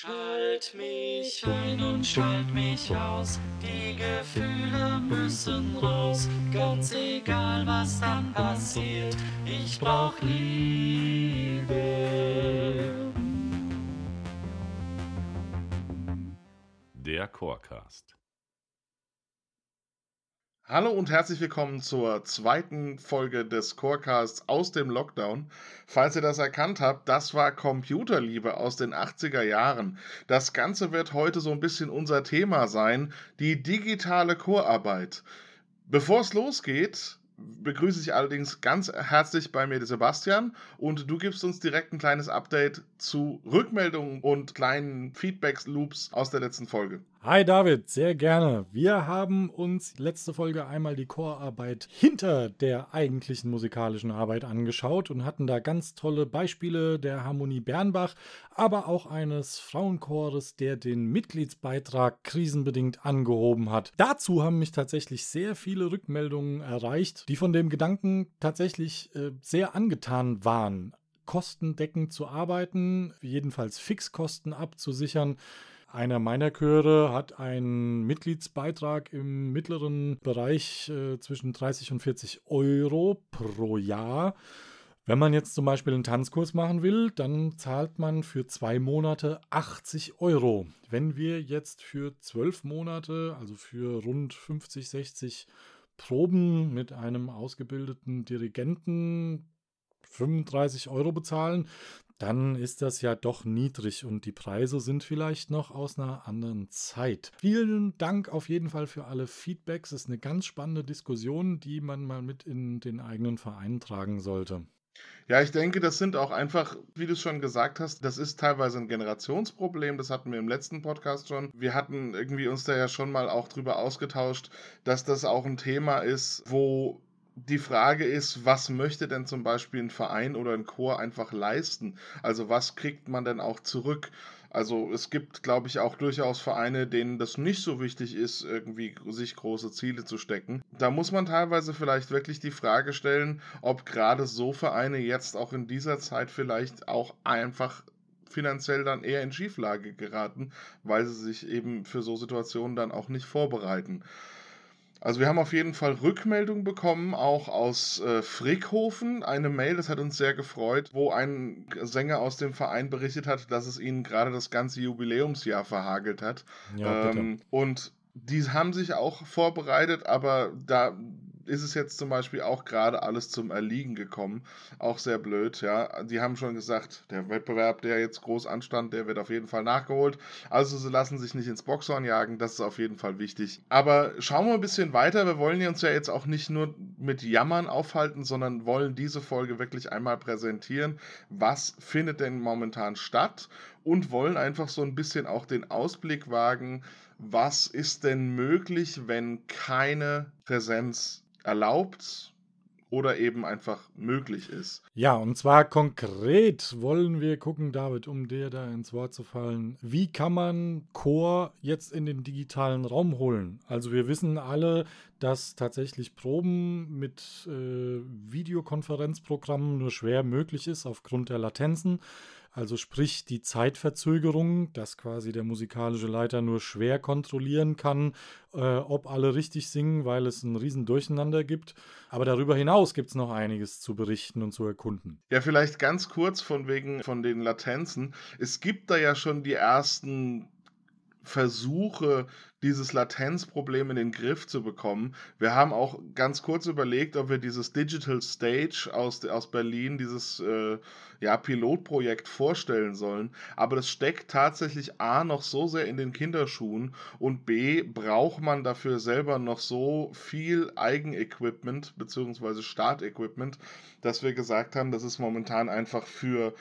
Schalt mich ein und schalt mich aus, die Gefühle müssen raus, ganz egal was dann passiert, ich brauch Liebe. Der Chorecast. Hallo und herzlich willkommen zur zweiten Folge des Chorecasts aus dem Lockdown. Falls ihr das erkannt habt, das war Computerliebe aus den 80er Jahren. Das Ganze wird heute so ein bisschen unser Thema sein, die digitale Chorarbeit. Bevor es losgeht, begrüße ich allerdings ganz herzlich bei mir Sebastian und du gibst uns direkt ein kleines Update zu Rückmeldungen und kleinen Feedback-Loops aus der letzten Folge. Hi David, sehr gerne. Wir haben uns letzte Folge einmal die Chorarbeit hinter der eigentlichen musikalischen Arbeit angeschaut und hatten da ganz tolle Beispiele der Harmonie Bernbach, aber auch eines Frauenchores, der den Mitgliedsbeitrag krisenbedingt angehoben hat. Dazu haben mich tatsächlich sehr viele Rückmeldungen erreicht, die von dem Gedanken tatsächlich äh, sehr angetan waren kostendeckend zu arbeiten, jedenfalls Fixkosten abzusichern einer meiner Chöre hat einen Mitgliedsbeitrag im mittleren Bereich äh, zwischen 30 und 40 Euro pro Jahr. Wenn man jetzt zum Beispiel einen Tanzkurs machen will, dann zahlt man für zwei Monate 80 Euro. Wenn wir jetzt für zwölf Monate, also für rund 50, 60 Proben mit einem ausgebildeten Dirigenten 35 Euro bezahlen, dann ist das ja doch niedrig und die Preise sind vielleicht noch aus einer anderen Zeit. Vielen Dank auf jeden Fall für alle Feedbacks. Es ist eine ganz spannende Diskussion, die man mal mit in den eigenen Verein tragen sollte. Ja, ich denke, das sind auch einfach, wie du es schon gesagt hast, das ist teilweise ein Generationsproblem. Das hatten wir im letzten Podcast schon. Wir hatten irgendwie uns da ja schon mal auch drüber ausgetauscht, dass das auch ein Thema ist, wo die Frage ist, was möchte denn zum Beispiel ein Verein oder ein Chor einfach leisten? Also was kriegt man denn auch zurück? Also es gibt, glaube ich, auch durchaus Vereine, denen das nicht so wichtig ist, irgendwie sich große Ziele zu stecken. Da muss man teilweise vielleicht wirklich die Frage stellen, ob gerade so Vereine jetzt auch in dieser Zeit vielleicht auch einfach finanziell dann eher in Schieflage geraten, weil sie sich eben für so Situationen dann auch nicht vorbereiten. Also wir haben auf jeden Fall Rückmeldung bekommen, auch aus äh, Frickhofen, eine Mail, das hat uns sehr gefreut, wo ein Sänger aus dem Verein berichtet hat, dass es ihnen gerade das ganze Jubiläumsjahr verhagelt hat. Ja, ähm, und die haben sich auch vorbereitet, aber da ist es jetzt zum Beispiel auch gerade alles zum Erliegen gekommen. Auch sehr blöd, ja. Die haben schon gesagt, der Wettbewerb, der jetzt groß anstand, der wird auf jeden Fall nachgeholt. Also sie lassen sich nicht ins Boxhorn jagen, das ist auf jeden Fall wichtig. Aber schauen wir ein bisschen weiter. Wir wollen uns ja jetzt auch nicht nur mit Jammern aufhalten, sondern wollen diese Folge wirklich einmal präsentieren. Was findet denn momentan statt? Und wollen einfach so ein bisschen auch den Ausblick wagen, was ist denn möglich, wenn keine Präsenz erlaubt oder eben einfach möglich ist. Ja, und zwar konkret wollen wir gucken, David, um dir da ins Wort zu fallen. Wie kann man Chor jetzt in den digitalen Raum holen? Also wir wissen alle, dass tatsächlich Proben mit äh, Videokonferenzprogrammen nur schwer möglich ist aufgrund der Latenzen. Also sprich die Zeitverzögerung, dass quasi der musikalische Leiter nur schwer kontrollieren kann, äh, ob alle richtig singen, weil es ein riesen Durcheinander gibt. Aber darüber hinaus gibt es noch einiges zu berichten und zu erkunden. Ja, vielleicht ganz kurz von wegen von den Latenzen. Es gibt da ja schon die ersten Versuche, dieses Latenzproblem in den Griff zu bekommen. Wir haben auch ganz kurz überlegt, ob wir dieses Digital Stage aus, aus Berlin, dieses äh, ja, Pilotprojekt vorstellen sollen. Aber das steckt tatsächlich A noch so sehr in den Kinderschuhen und B braucht man dafür selber noch so viel Eigenequipment bzw. Startequipment, dass wir gesagt haben, das ist momentan einfach für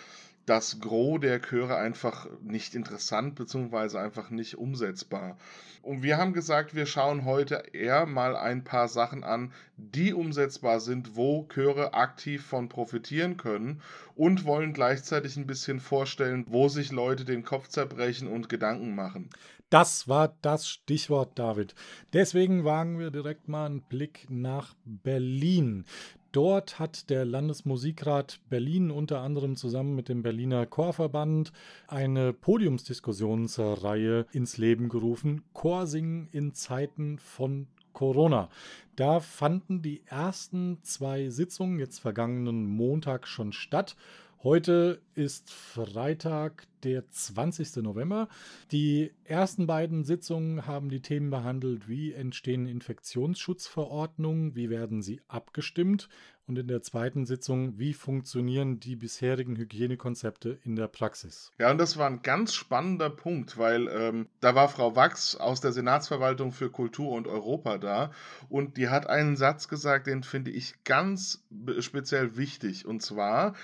das Gros der Chöre einfach nicht interessant bzw. einfach nicht umsetzbar. Und wir haben gesagt, wir schauen heute eher mal ein paar Sachen an, die umsetzbar sind, wo Chöre aktiv von profitieren können und wollen gleichzeitig ein bisschen vorstellen, wo sich Leute den Kopf zerbrechen und Gedanken machen. Das war das Stichwort, David. Deswegen wagen wir direkt mal einen Blick nach Berlin. Dort hat der Landesmusikrat Berlin unter anderem zusammen mit dem Berliner Chorverband eine Podiumsdiskussionsreihe ins Leben gerufen, Chorsingen in Zeiten von Corona. Da fanden die ersten zwei Sitzungen jetzt vergangenen Montag schon statt. Heute ist Freitag, der 20. November. Die ersten beiden Sitzungen haben die Themen behandelt, wie entstehen Infektionsschutzverordnungen, wie werden sie abgestimmt und in der zweiten Sitzung, wie funktionieren die bisherigen Hygienekonzepte in der Praxis. Ja, und das war ein ganz spannender Punkt, weil ähm, da war Frau Wachs aus der Senatsverwaltung für Kultur und Europa da und die hat einen Satz gesagt, den finde ich ganz speziell wichtig und zwar,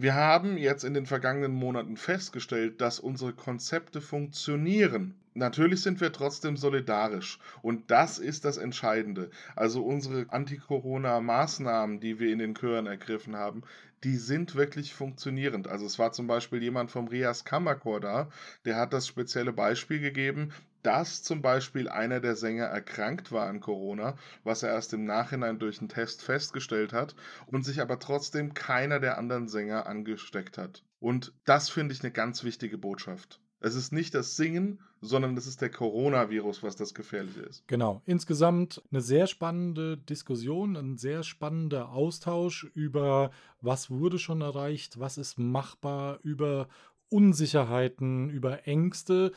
wir haben jetzt in den vergangenen Monaten festgestellt, dass unsere Konzepte funktionieren. Natürlich sind wir trotzdem solidarisch und das ist das Entscheidende. Also unsere Anti-Corona-Maßnahmen, die wir in den Chören ergriffen haben, die sind wirklich funktionierend. Also es war zum Beispiel jemand vom Rias Kammerchor da, der hat das spezielle Beispiel gegeben, dass zum Beispiel einer der Sänger erkrankt war an Corona, was er erst im Nachhinein durch einen Test festgestellt hat und sich aber trotzdem keiner der anderen Sänger angesteckt hat. Und das finde ich eine ganz wichtige Botschaft. Es ist nicht das Singen, sondern es ist der Coronavirus, was das Gefährliche ist. Genau. Insgesamt eine sehr spannende Diskussion, ein sehr spannender Austausch über, was wurde schon erreicht, was ist machbar, über Unsicherheiten, über Ängste,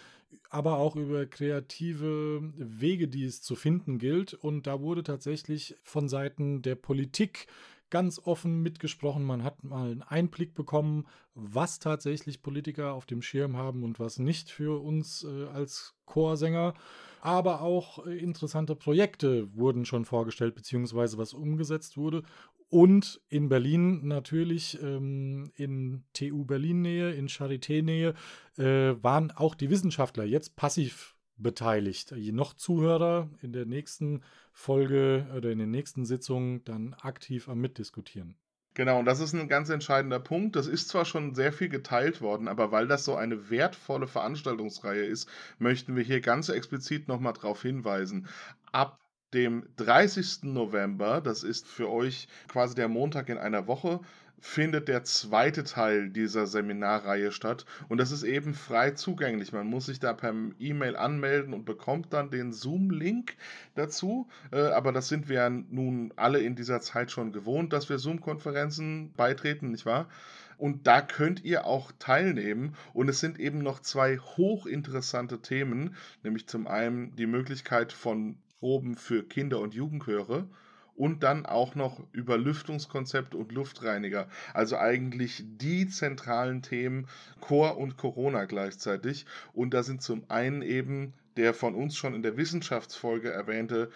aber auch über kreative Wege, die es zu finden gilt. Und da wurde tatsächlich von Seiten der Politik ganz offen mitgesprochen. Man hat mal einen Einblick bekommen, was tatsächlich Politiker auf dem Schirm haben und was nicht für uns äh, als Chorsänger. Aber auch äh, interessante Projekte wurden schon vorgestellt, beziehungsweise was umgesetzt wurde. Und in Berlin natürlich, ähm, in TU Berlin-Nähe, in Charité-Nähe, äh, waren auch die Wissenschaftler jetzt passiv beteiligt. Noch Zuhörer in der nächsten Folge oder in den nächsten Sitzungen dann aktiv am Mitdiskutieren. Genau, und das ist ein ganz entscheidender Punkt. Das ist zwar schon sehr viel geteilt worden, aber weil das so eine wertvolle Veranstaltungsreihe ist, möchten wir hier ganz explizit nochmal darauf hinweisen. Ab dem 30. November, das ist für euch quasi der Montag in einer Woche, findet der zweite Teil dieser Seminarreihe statt. Und das ist eben frei zugänglich. Man muss sich da per E-Mail anmelden und bekommt dann den Zoom-Link dazu. Äh, aber das sind wir nun alle in dieser Zeit schon gewohnt, dass wir Zoom-Konferenzen beitreten, nicht wahr? Und da könnt ihr auch teilnehmen. Und es sind eben noch zwei hochinteressante Themen, nämlich zum einen die Möglichkeit von Proben für Kinder- und Jugendchöre und dann auch noch über Lüftungskonzepte und Luftreiniger. Also eigentlich die zentralen Themen Chor und Corona gleichzeitig. Und da sind zum einen eben der von uns schon in der Wissenschaftsfolge erwähnte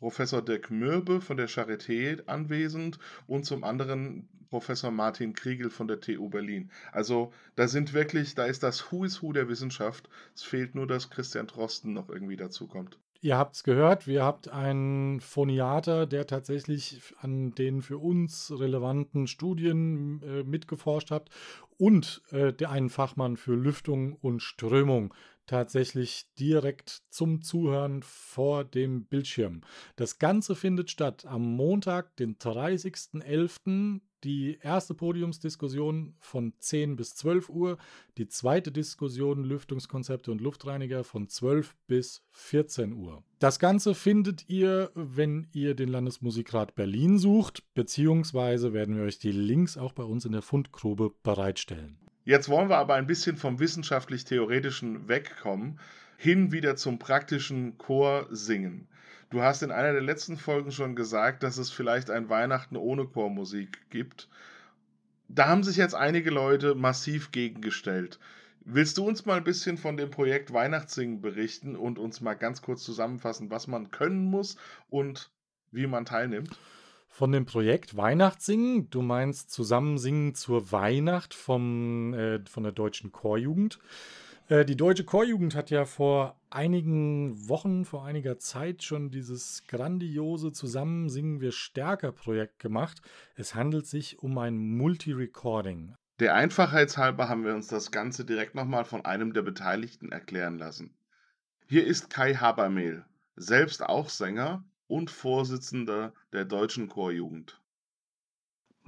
Professor Dirk Mürbe von der Charité anwesend und zum anderen Professor Martin Kriegel von der TU Berlin. Also da sind wirklich, da ist das Who is Who der Wissenschaft. Es fehlt nur, dass Christian Drosten noch irgendwie dazukommt. Ihr habt es gehört, wir habt einen Phoniater, der tatsächlich an den für uns relevanten Studien äh, mitgeforscht hat und äh, der einen Fachmann für Lüftung und Strömung tatsächlich direkt zum Zuhören vor dem Bildschirm. Das Ganze findet statt am Montag, den 30.11 die erste Podiumsdiskussion von 10 bis 12 Uhr, die zweite Diskussion Lüftungskonzepte und Luftreiniger von 12 bis 14 Uhr. Das Ganze findet ihr, wenn ihr den Landesmusikrat Berlin sucht, beziehungsweise werden wir euch die Links auch bei uns in der Fundgrube bereitstellen. Jetzt wollen wir aber ein bisschen vom wissenschaftlich-theoretischen wegkommen, hin wieder zum praktischen Chorsingen. Du hast in einer der letzten Folgen schon gesagt, dass es vielleicht ein Weihnachten ohne Chormusik gibt. Da haben sich jetzt einige Leute massiv gegengestellt. Willst du uns mal ein bisschen von dem Projekt Weihnachtssingen berichten und uns mal ganz kurz zusammenfassen, was man können muss und wie man teilnimmt? Von dem Projekt Weihnachtssingen, du meinst Zusammensingen zur Weihnacht vom, äh, von der Deutschen Chorjugend. Äh, die Deutsche Chorjugend hat ja vor einigen Wochen, vor einiger Zeit schon dieses grandiose Zusammen singen wir stärker Projekt gemacht. Es handelt sich um ein Multi-Recording. Der Einfachheitshalber haben wir uns das Ganze direkt nochmal von einem der Beteiligten erklären lassen. Hier ist Kai Habermehl, selbst auch Sänger und Vorsitzender der Deutschen Chorjugend.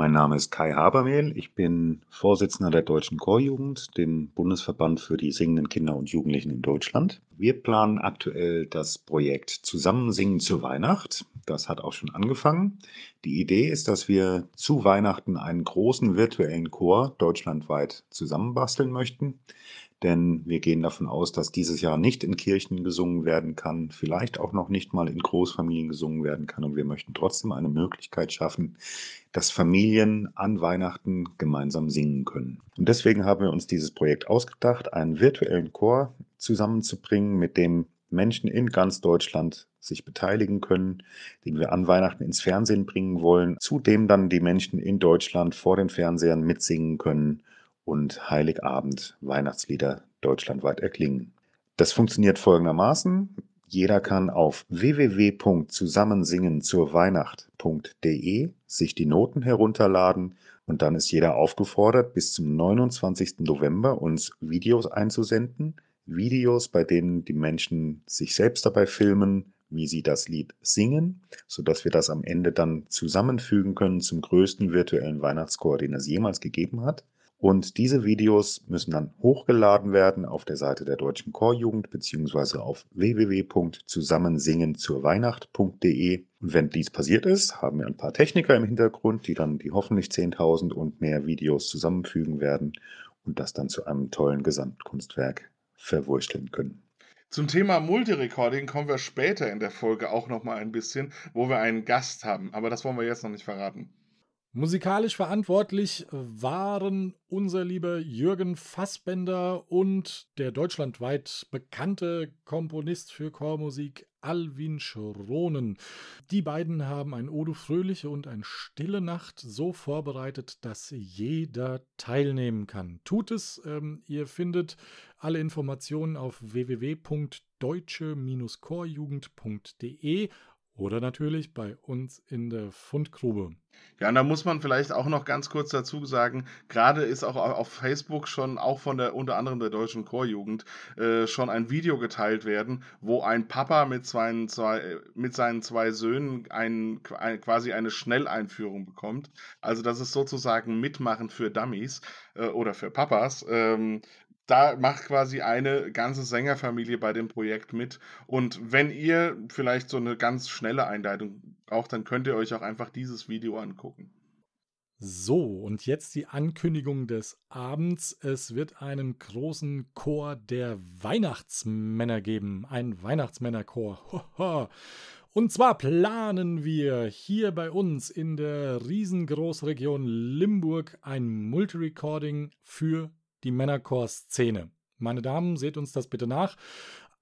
Mein Name ist Kai Habermehl. Ich bin Vorsitzender der Deutschen Chorjugend, dem Bundesverband für die singenden Kinder und Jugendlichen in Deutschland. Wir planen aktuell das Projekt Zusammensingen zur Weihnacht. Das hat auch schon angefangen. Die Idee ist, dass wir zu Weihnachten einen großen virtuellen Chor deutschlandweit zusammenbasteln möchten denn wir gehen davon aus, dass dieses Jahr nicht in Kirchen gesungen werden kann, vielleicht auch noch nicht mal in Großfamilien gesungen werden kann und wir möchten trotzdem eine Möglichkeit schaffen, dass Familien an Weihnachten gemeinsam singen können. Und deswegen haben wir uns dieses Projekt ausgedacht, einen virtuellen Chor zusammenzubringen, mit dem Menschen in ganz Deutschland sich beteiligen können, den wir an Weihnachten ins Fernsehen bringen wollen, zudem dann die Menschen in Deutschland vor den Fernsehern mitsingen können und Heiligabend Weihnachtslieder deutschlandweit erklingen. Das funktioniert folgendermaßen. Jeder kann auf www.zusammensingenzurweihnacht.de sich die Noten herunterladen und dann ist jeder aufgefordert, bis zum 29. November uns Videos einzusenden. Videos, bei denen die Menschen sich selbst dabei filmen, wie sie das Lied singen, sodass wir das am Ende dann zusammenfügen können zum größten virtuellen Weihnachtschor, den es jemals gegeben hat. Und diese Videos müssen dann hochgeladen werden auf der Seite der Deutschen Chorjugend beziehungsweise auf www.zusammensingenzurweihnacht.de. Und wenn dies passiert ist, haben wir ein paar Techniker im Hintergrund, die dann die hoffentlich 10.000 und mehr Videos zusammenfügen werden und das dann zu einem tollen Gesamtkunstwerk verwursteln können. Zum Thema Multirecording kommen wir später in der Folge auch noch mal ein bisschen, wo wir einen Gast haben, aber das wollen wir jetzt noch nicht verraten. Musikalisch verantwortlich waren unser lieber Jürgen Fassbender und der deutschlandweit bekannte Komponist für Chormusik Alwin Schronen. Die beiden haben ein Odo Fröhliche und ein Stille Nacht so vorbereitet, dass jeder teilnehmen kann. Tut es, ähm, ihr findet alle Informationen auf www.deutsche-chorjugend.de oder natürlich bei uns in der Fundgrube. Ja, und da muss man vielleicht auch noch ganz kurz dazu sagen, gerade ist auch auf Facebook schon auch von der unter anderem der deutschen Chorjugend äh, schon ein Video geteilt werden, wo ein Papa mit seinen zwei, mit seinen zwei Söhnen ein, ein, quasi eine Schnelleinführung bekommt. Also das ist sozusagen Mitmachen für Dummies äh, oder für Papas. Ähm, da macht quasi eine ganze Sängerfamilie bei dem Projekt mit. Und wenn ihr vielleicht so eine ganz schnelle Einleitung braucht, dann könnt ihr euch auch einfach dieses Video angucken. So, und jetzt die Ankündigung des Abends. Es wird einen großen Chor der Weihnachtsmänner geben. Ein Weihnachtsmännerchor. Und zwar planen wir hier bei uns in der riesengroßregion Limburg ein Multirecording für die Männerchor-Szene. Meine Damen, seht uns das bitte nach.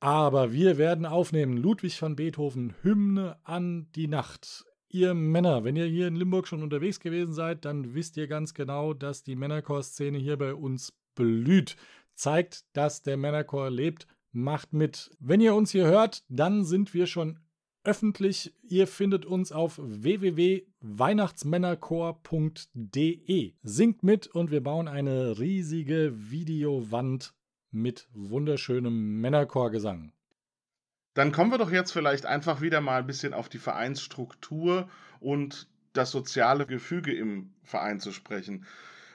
Aber wir werden aufnehmen Ludwig van Beethoven, Hymne an die Nacht. Ihr Männer, wenn ihr hier in Limburg schon unterwegs gewesen seid, dann wisst ihr ganz genau, dass die Männerchor-Szene hier bei uns blüht. Zeigt, dass der Männerchor lebt, macht mit. Wenn ihr uns hier hört, dann sind wir schon öffentlich. Ihr findet uns auf www.weihnachtsmännerchor.de. Singt mit und wir bauen eine riesige Videowand mit wunderschönem Männerchorgesang. Dann kommen wir doch jetzt vielleicht einfach wieder mal ein bisschen auf die Vereinsstruktur und das soziale Gefüge im Verein zu sprechen.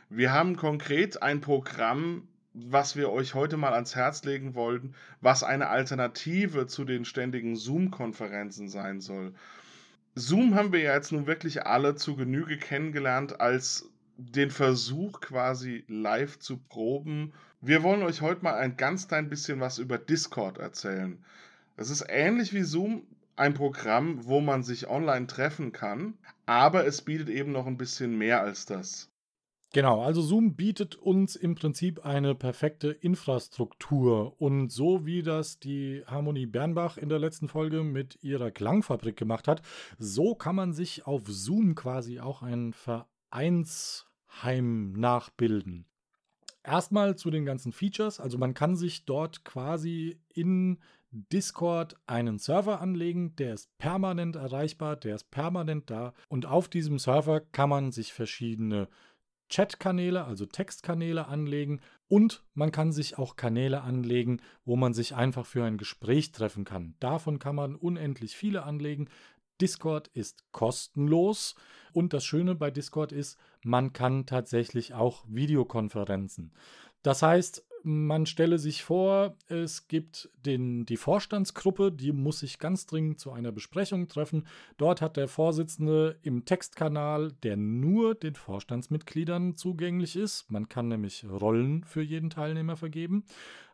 Wir haben konkret ein Programm was wir euch heute mal ans Herz legen wollten, was eine Alternative zu den ständigen Zoom-Konferenzen sein soll. Zoom haben wir ja jetzt nun wirklich alle zu Genüge kennengelernt als den Versuch quasi live zu proben. Wir wollen euch heute mal ein ganz klein bisschen was über Discord erzählen. Es ist ähnlich wie Zoom ein Programm, wo man sich online treffen kann, aber es bietet eben noch ein bisschen mehr als das. Genau, also Zoom bietet uns im Prinzip eine perfekte Infrastruktur. Und so wie das die Harmonie Bernbach in der letzten Folge mit ihrer Klangfabrik gemacht hat, so kann man sich auf Zoom quasi auch ein Vereinsheim nachbilden. Erstmal zu den ganzen Features, also man kann sich dort quasi in Discord einen Server anlegen, der ist permanent erreichbar, der ist permanent da. Und auf diesem Server kann man sich verschiedene Chat-Kanäle, also Textkanäle anlegen und man kann sich auch Kanäle anlegen, wo man sich einfach für ein Gespräch treffen kann. Davon kann man unendlich viele anlegen. Discord ist kostenlos und das Schöne bei Discord ist, man kann tatsächlich auch Videokonferenzen. Das heißt, man stelle sich vor, es gibt den, die Vorstandsgruppe, die muss sich ganz dringend zu einer Besprechung treffen. Dort hat der Vorsitzende im Textkanal, der nur den Vorstandsmitgliedern zugänglich ist, man kann nämlich Rollen für jeden Teilnehmer vergeben,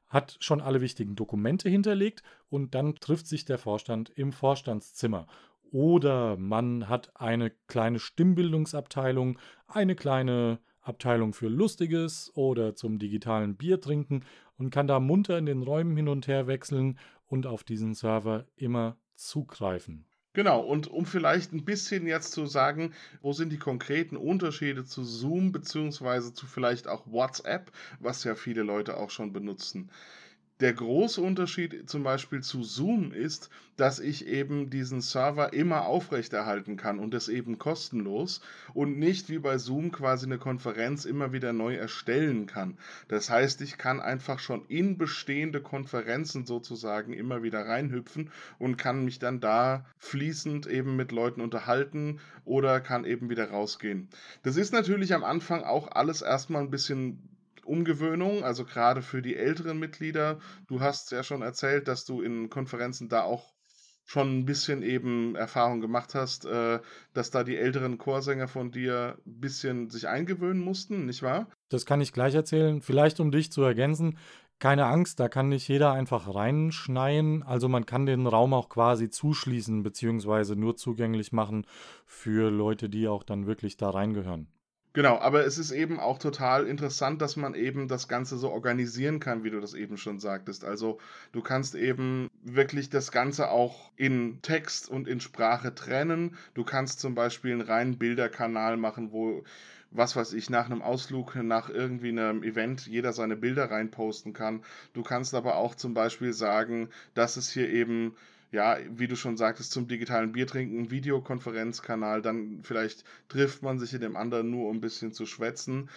hat schon alle wichtigen Dokumente hinterlegt und dann trifft sich der Vorstand im Vorstandszimmer. Oder man hat eine kleine Stimmbildungsabteilung, eine kleine Abteilung für Lustiges oder zum digitalen Bier trinken und kann da munter in den Räumen hin und her wechseln und auf diesen Server immer zugreifen. Genau, und um vielleicht ein bisschen jetzt zu sagen, wo sind die konkreten Unterschiede zu Zoom beziehungsweise zu vielleicht auch WhatsApp, was ja viele Leute auch schon benutzen. Der große Unterschied zum Beispiel zu Zoom ist, dass ich eben diesen Server immer aufrechterhalten kann und das eben kostenlos und nicht wie bei Zoom quasi eine Konferenz immer wieder neu erstellen kann. Das heißt, ich kann einfach schon in bestehende Konferenzen sozusagen immer wieder reinhüpfen und kann mich dann da fließend eben mit Leuten unterhalten oder kann eben wieder rausgehen. Das ist natürlich am Anfang auch alles erstmal ein bisschen Umgewöhnung, also gerade für die älteren Mitglieder. Du hast ja schon erzählt, dass du in Konferenzen da auch schon ein bisschen eben Erfahrung gemacht hast, äh, dass da die älteren Chorsänger von dir ein bisschen sich eingewöhnen mussten, nicht wahr? Das kann ich gleich erzählen. Vielleicht um dich zu ergänzen. Keine Angst, da kann nicht jeder einfach reinschneien. Also man kann den Raum auch quasi zuschließen, beziehungsweise nur zugänglich machen für Leute, die auch dann wirklich da reingehören. Genau, aber es ist eben auch total interessant, dass man eben das Ganze so organisieren kann, wie du das eben schon sagtest. Also du kannst eben wirklich das Ganze auch in Text und in Sprache trennen. Du kannst zum Beispiel einen reinen Bilderkanal machen, wo was weiß ich, nach einem Ausflug, nach irgendwie einem Event jeder seine Bilder reinposten kann. Du kannst aber auch zum Beispiel sagen, dass es hier eben ja, wie du schon sagtest, zum digitalen Biertrinken, Videokonferenzkanal, dann vielleicht trifft man sich in dem anderen nur, um ein bisschen zu schwätzen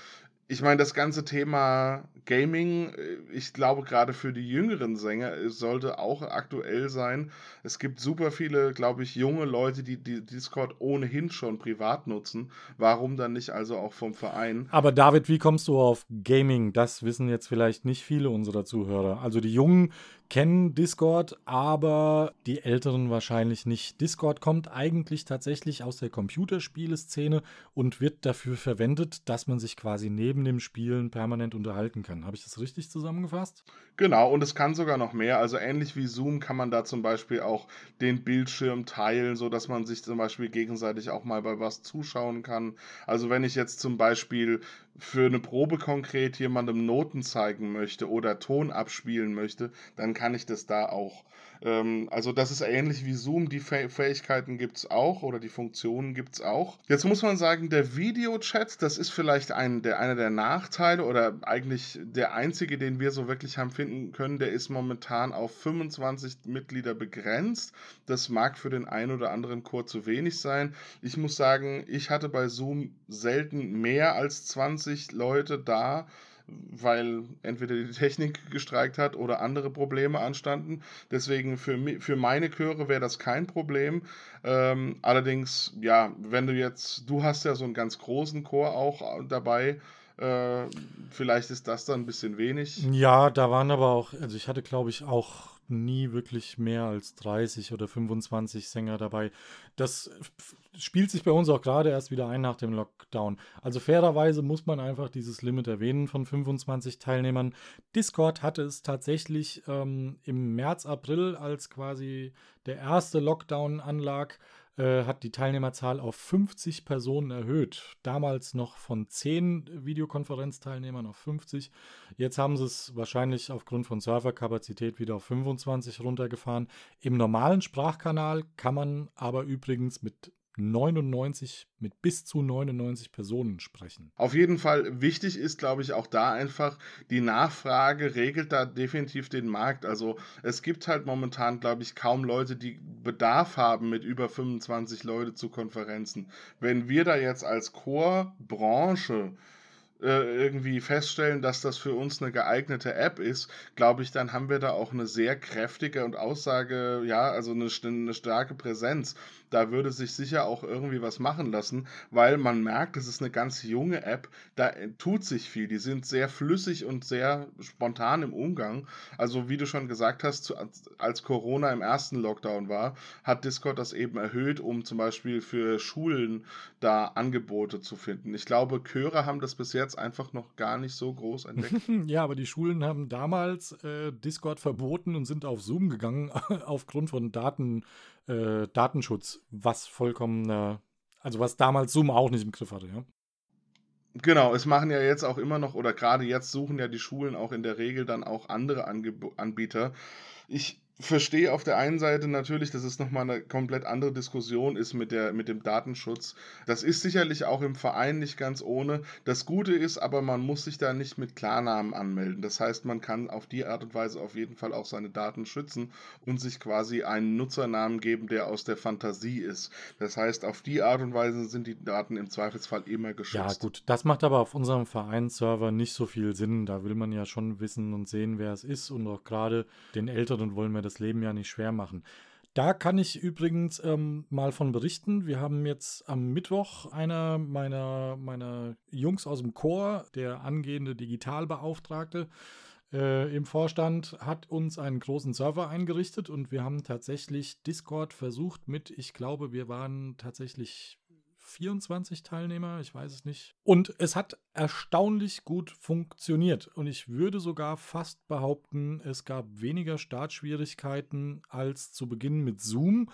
ich meine, das ganze Thema Gaming, äh, ich glaube, gerade für die jüngeren Sänger es sollte auch aktuell sein. Es gibt super viele, glaube ich, junge Leute, die, die Discord ohnehin schon privat nutzen. Warum dann nicht also auch vom Verein? Aber David, wie kommst du auf Gaming? Das wissen jetzt vielleicht nicht viele unserer Zuhörer. Also die Jungen kennen Discord, aber die Älteren wahrscheinlich nicht. Discord kommt eigentlich tatsächlich aus der Computerspieleszene und wird dafür verwendet, dass man sich quasi neben dem Spielen permanent unterhalten kann. Habe ich das richtig zusammengefasst? Genau, und es kann sogar noch mehr. Also ähnlich wie Zoom kann man da zum Beispiel auch den Bildschirm teilen, sodass man sich zum Beispiel gegenseitig auch mal bei was zuschauen kann. Also wenn ich jetzt zum Beispiel für eine Probe konkret jemandem Noten zeigen möchte oder Ton abspielen möchte, dann kann ich das da auch. Ähm, also das ist ähnlich wie Zoom, die Fähigkeiten gibt es auch oder die Funktionen gibt es auch. Jetzt muss man sagen, der Videochat, das ist vielleicht ein, der, einer der Nachteile oder eigentlich der einzige, den wir so wirklich haben finden können, der ist momentan auf 25 Mitglieder begrenzt. Das mag für den einen oder anderen Chor zu wenig sein. Ich muss sagen, ich hatte bei Zoom selten mehr als 20 Leute da weil entweder die Technik gestreikt hat oder andere Probleme anstanden. Deswegen für, für meine Chöre wäre das kein Problem. Ähm, allerdings, ja, wenn du jetzt, du hast ja so einen ganz großen Chor auch dabei. Äh, vielleicht ist das dann ein bisschen wenig. Ja, da waren aber auch, also ich hatte glaube ich auch nie wirklich mehr als 30 oder 25 Sänger dabei. Das spielt sich bei uns auch gerade erst wieder ein nach dem Lockdown. Also fairerweise muss man einfach dieses Limit erwähnen von 25 Teilnehmern. Discord hatte es tatsächlich ähm, im März, April, als quasi der erste Lockdown anlag, äh, hat die Teilnehmerzahl auf 50 Personen erhöht. Damals noch von 10 Videokonferenzteilnehmern auf 50. Jetzt haben sie es wahrscheinlich aufgrund von Serverkapazität wieder auf 25 runtergefahren. Im normalen Sprachkanal kann man aber übrigens mit 99 mit bis zu 99 Personen sprechen. Auf jeden Fall wichtig ist, glaube ich, auch da einfach die Nachfrage regelt da definitiv den Markt. Also es gibt halt momentan, glaube ich, kaum Leute, die Bedarf haben, mit über 25 Leute zu Konferenzen. Wenn wir da jetzt als Chorbranche irgendwie feststellen, dass das für uns eine geeignete App ist, glaube ich, dann haben wir da auch eine sehr kräftige und Aussage, ja, also eine, eine starke Präsenz. Da würde sich sicher auch irgendwie was machen lassen, weil man merkt, es ist eine ganz junge App, da äh, tut sich viel. Die sind sehr flüssig und sehr spontan im Umgang. Also wie du schon gesagt hast, als Corona im ersten Lockdown war, hat Discord das eben erhöht, um zum Beispiel für Schulen da Angebote zu finden. Ich glaube, Chöre haben das bis jetzt einfach noch gar nicht so groß entdeckt. ja, aber die Schulen haben damals äh, Discord verboten und sind auf Zoom gegangen aufgrund von Daten, äh, Datenschutz, was vollkommen, äh, also was damals Zoom auch nicht im Griff hatte, ja. Genau, es machen ja jetzt auch immer noch, oder gerade jetzt suchen ja die Schulen auch in der Regel dann auch andere Angeb Anbieter. Ich verstehe auf der einen Seite natürlich, dass es nochmal eine komplett andere Diskussion ist mit, der, mit dem Datenschutz. Das ist sicherlich auch im Verein nicht ganz ohne. Das Gute ist aber, man muss sich da nicht mit Klarnamen anmelden. Das heißt, man kann auf die Art und Weise auf jeden Fall auch seine Daten schützen und sich quasi einen Nutzernamen geben, der aus der Fantasie ist. Das heißt, auf die Art und Weise sind die Daten im Zweifelsfall immer geschützt. Ja, gut, das macht aber auf unserem Vereinsserver nicht so viel Sinn. Da will man ja schon wissen und sehen, wer es ist und auch gerade den Älteren wollen wir das Leben ja nicht schwer machen. Da kann ich übrigens ähm, mal von berichten. Wir haben jetzt am Mittwoch einer meiner, meiner Jungs aus dem Chor, der angehende Digitalbeauftragte äh, im Vorstand, hat uns einen großen Server eingerichtet und wir haben tatsächlich Discord versucht mit, ich glaube, wir waren tatsächlich 24 Teilnehmer, ich weiß es nicht. Und es hat erstaunlich gut funktioniert. Und ich würde sogar fast behaupten, es gab weniger Startschwierigkeiten als zu Beginn mit Zoom.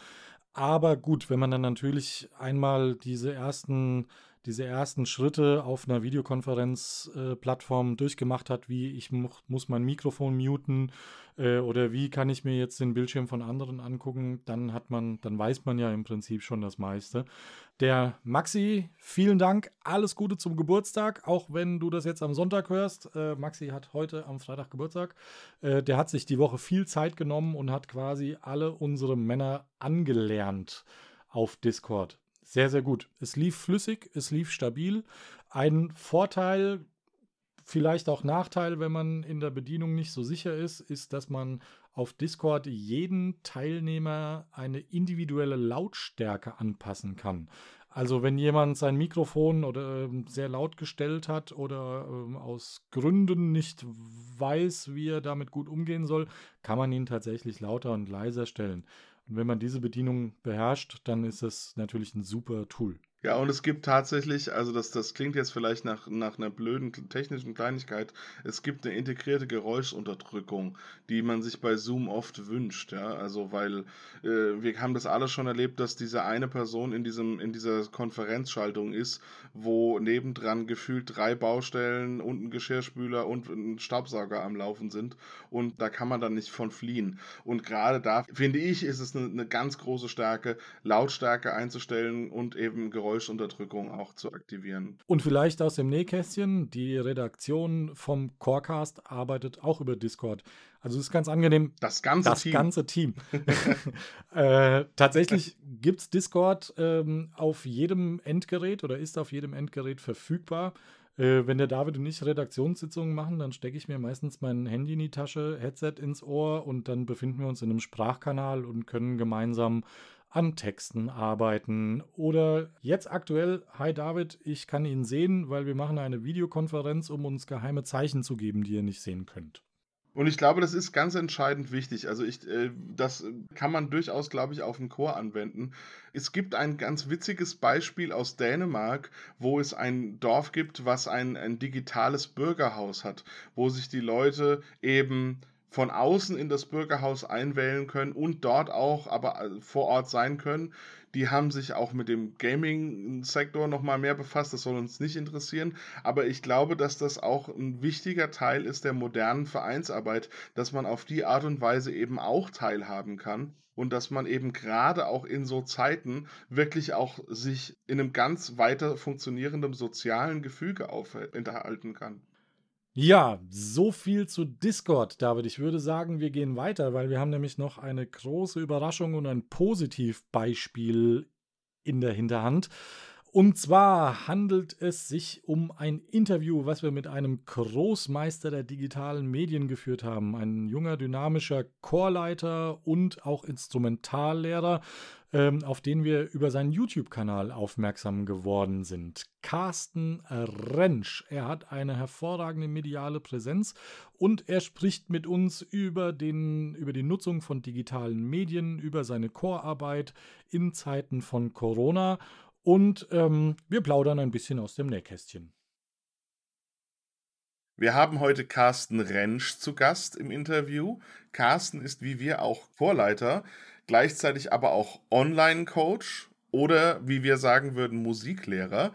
Aber gut, wenn man dann natürlich einmal diese ersten diese ersten Schritte auf einer Videokonferenzplattform äh, durchgemacht hat, wie ich mu muss mein Mikrofon muten äh, oder wie kann ich mir jetzt den Bildschirm von anderen angucken, dann hat man, dann weiß man ja im Prinzip schon das meiste. Der Maxi, vielen Dank, alles Gute zum Geburtstag, auch wenn du das jetzt am Sonntag hörst. Äh, Maxi hat heute am Freitag Geburtstag. Äh, der hat sich die Woche viel Zeit genommen und hat quasi alle unsere Männer angelernt auf Discord sehr, sehr gut. Es lief flüssig, es lief stabil. Ein Vorteil, vielleicht auch Nachteil, wenn man in der Bedienung nicht so sicher ist, ist, dass man auf Discord jeden Teilnehmer eine individuelle Lautstärke anpassen kann. Also wenn jemand sein Mikrofon oder äh, sehr laut gestellt hat oder äh, aus Gründen nicht weiß, wie er damit gut umgehen soll, kann man ihn tatsächlich lauter und leiser stellen. Und wenn man diese Bedienung beherrscht, dann ist es natürlich ein super Tool. Ja, und es gibt tatsächlich, also das, das klingt jetzt vielleicht nach, nach einer blöden technischen Kleinigkeit, es gibt eine integrierte Geräuschunterdrückung, die man sich bei Zoom oft wünscht, ja, also weil äh, wir haben das alle schon erlebt, dass diese eine Person in diesem, in dieser Konferenzschaltung ist, wo nebendran gefühlt drei Baustellen und ein Geschirrspüler und ein Staubsauger am Laufen sind und da kann man dann nicht von fliehen. Und gerade da, finde ich, ist es eine, eine ganz große Stärke, Lautstärke einzustellen und eben Geräusche Geräuschunterdrückung auch zu aktivieren. Und vielleicht aus dem Nähkästchen, die Redaktion vom Corecast arbeitet auch über Discord. Also es ist ganz angenehm. Das ganze das Team. Ganze Team. äh, tatsächlich gibt es Discord ähm, auf jedem Endgerät oder ist auf jedem Endgerät verfügbar. Äh, wenn der David und ich Redaktionssitzungen machen, dann stecke ich mir meistens mein Handy in die Tasche, Headset ins Ohr und dann befinden wir uns in einem Sprachkanal und können gemeinsam an Texten arbeiten. Oder jetzt aktuell, hi David, ich kann ihn sehen, weil wir machen eine Videokonferenz, um uns geheime Zeichen zu geben, die ihr nicht sehen könnt. Und ich glaube, das ist ganz entscheidend wichtig. Also ich, äh, das kann man durchaus, glaube ich, auf den Chor anwenden. Es gibt ein ganz witziges Beispiel aus Dänemark, wo es ein Dorf gibt, was ein, ein digitales Bürgerhaus hat, wo sich die Leute eben von außen in das Bürgerhaus einwählen können und dort auch aber äh, vor Ort sein können. Die haben sich auch mit dem Gaming-Sektor nochmal mehr befasst. Das soll uns nicht interessieren. Aber ich glaube, dass das auch ein wichtiger Teil ist der modernen Vereinsarbeit, dass man auf die Art und Weise eben auch teilhaben kann. Und dass man eben gerade auch in so Zeiten wirklich auch sich in einem ganz weiter funktionierenden sozialen Gefüge aufenthalten kann. Ja, so viel zu Discord, David. Ich würde sagen, wir gehen weiter, weil wir haben nämlich noch eine große Überraschung und ein Positivbeispiel in der Hinterhand. Und zwar handelt es sich um ein Interview, was wir mit einem Großmeister der digitalen Medien geführt haben. Ein junger, dynamischer Chorleiter und auch Instrumentallehrer, ähm, auf den wir über seinen YouTube-Kanal aufmerksam geworden sind. Carsten Rentsch. Er hat eine hervorragende mediale Präsenz und er spricht mit uns über, den, über die Nutzung von digitalen Medien, über seine Chorarbeit in Zeiten von Corona und ähm, wir plaudern ein bisschen aus dem Nähkästchen. Wir haben heute Carsten Rentsch zu Gast im Interview. Carsten ist wie wir auch Vorleiter, gleichzeitig aber auch Online-Coach oder wie wir sagen würden Musiklehrer.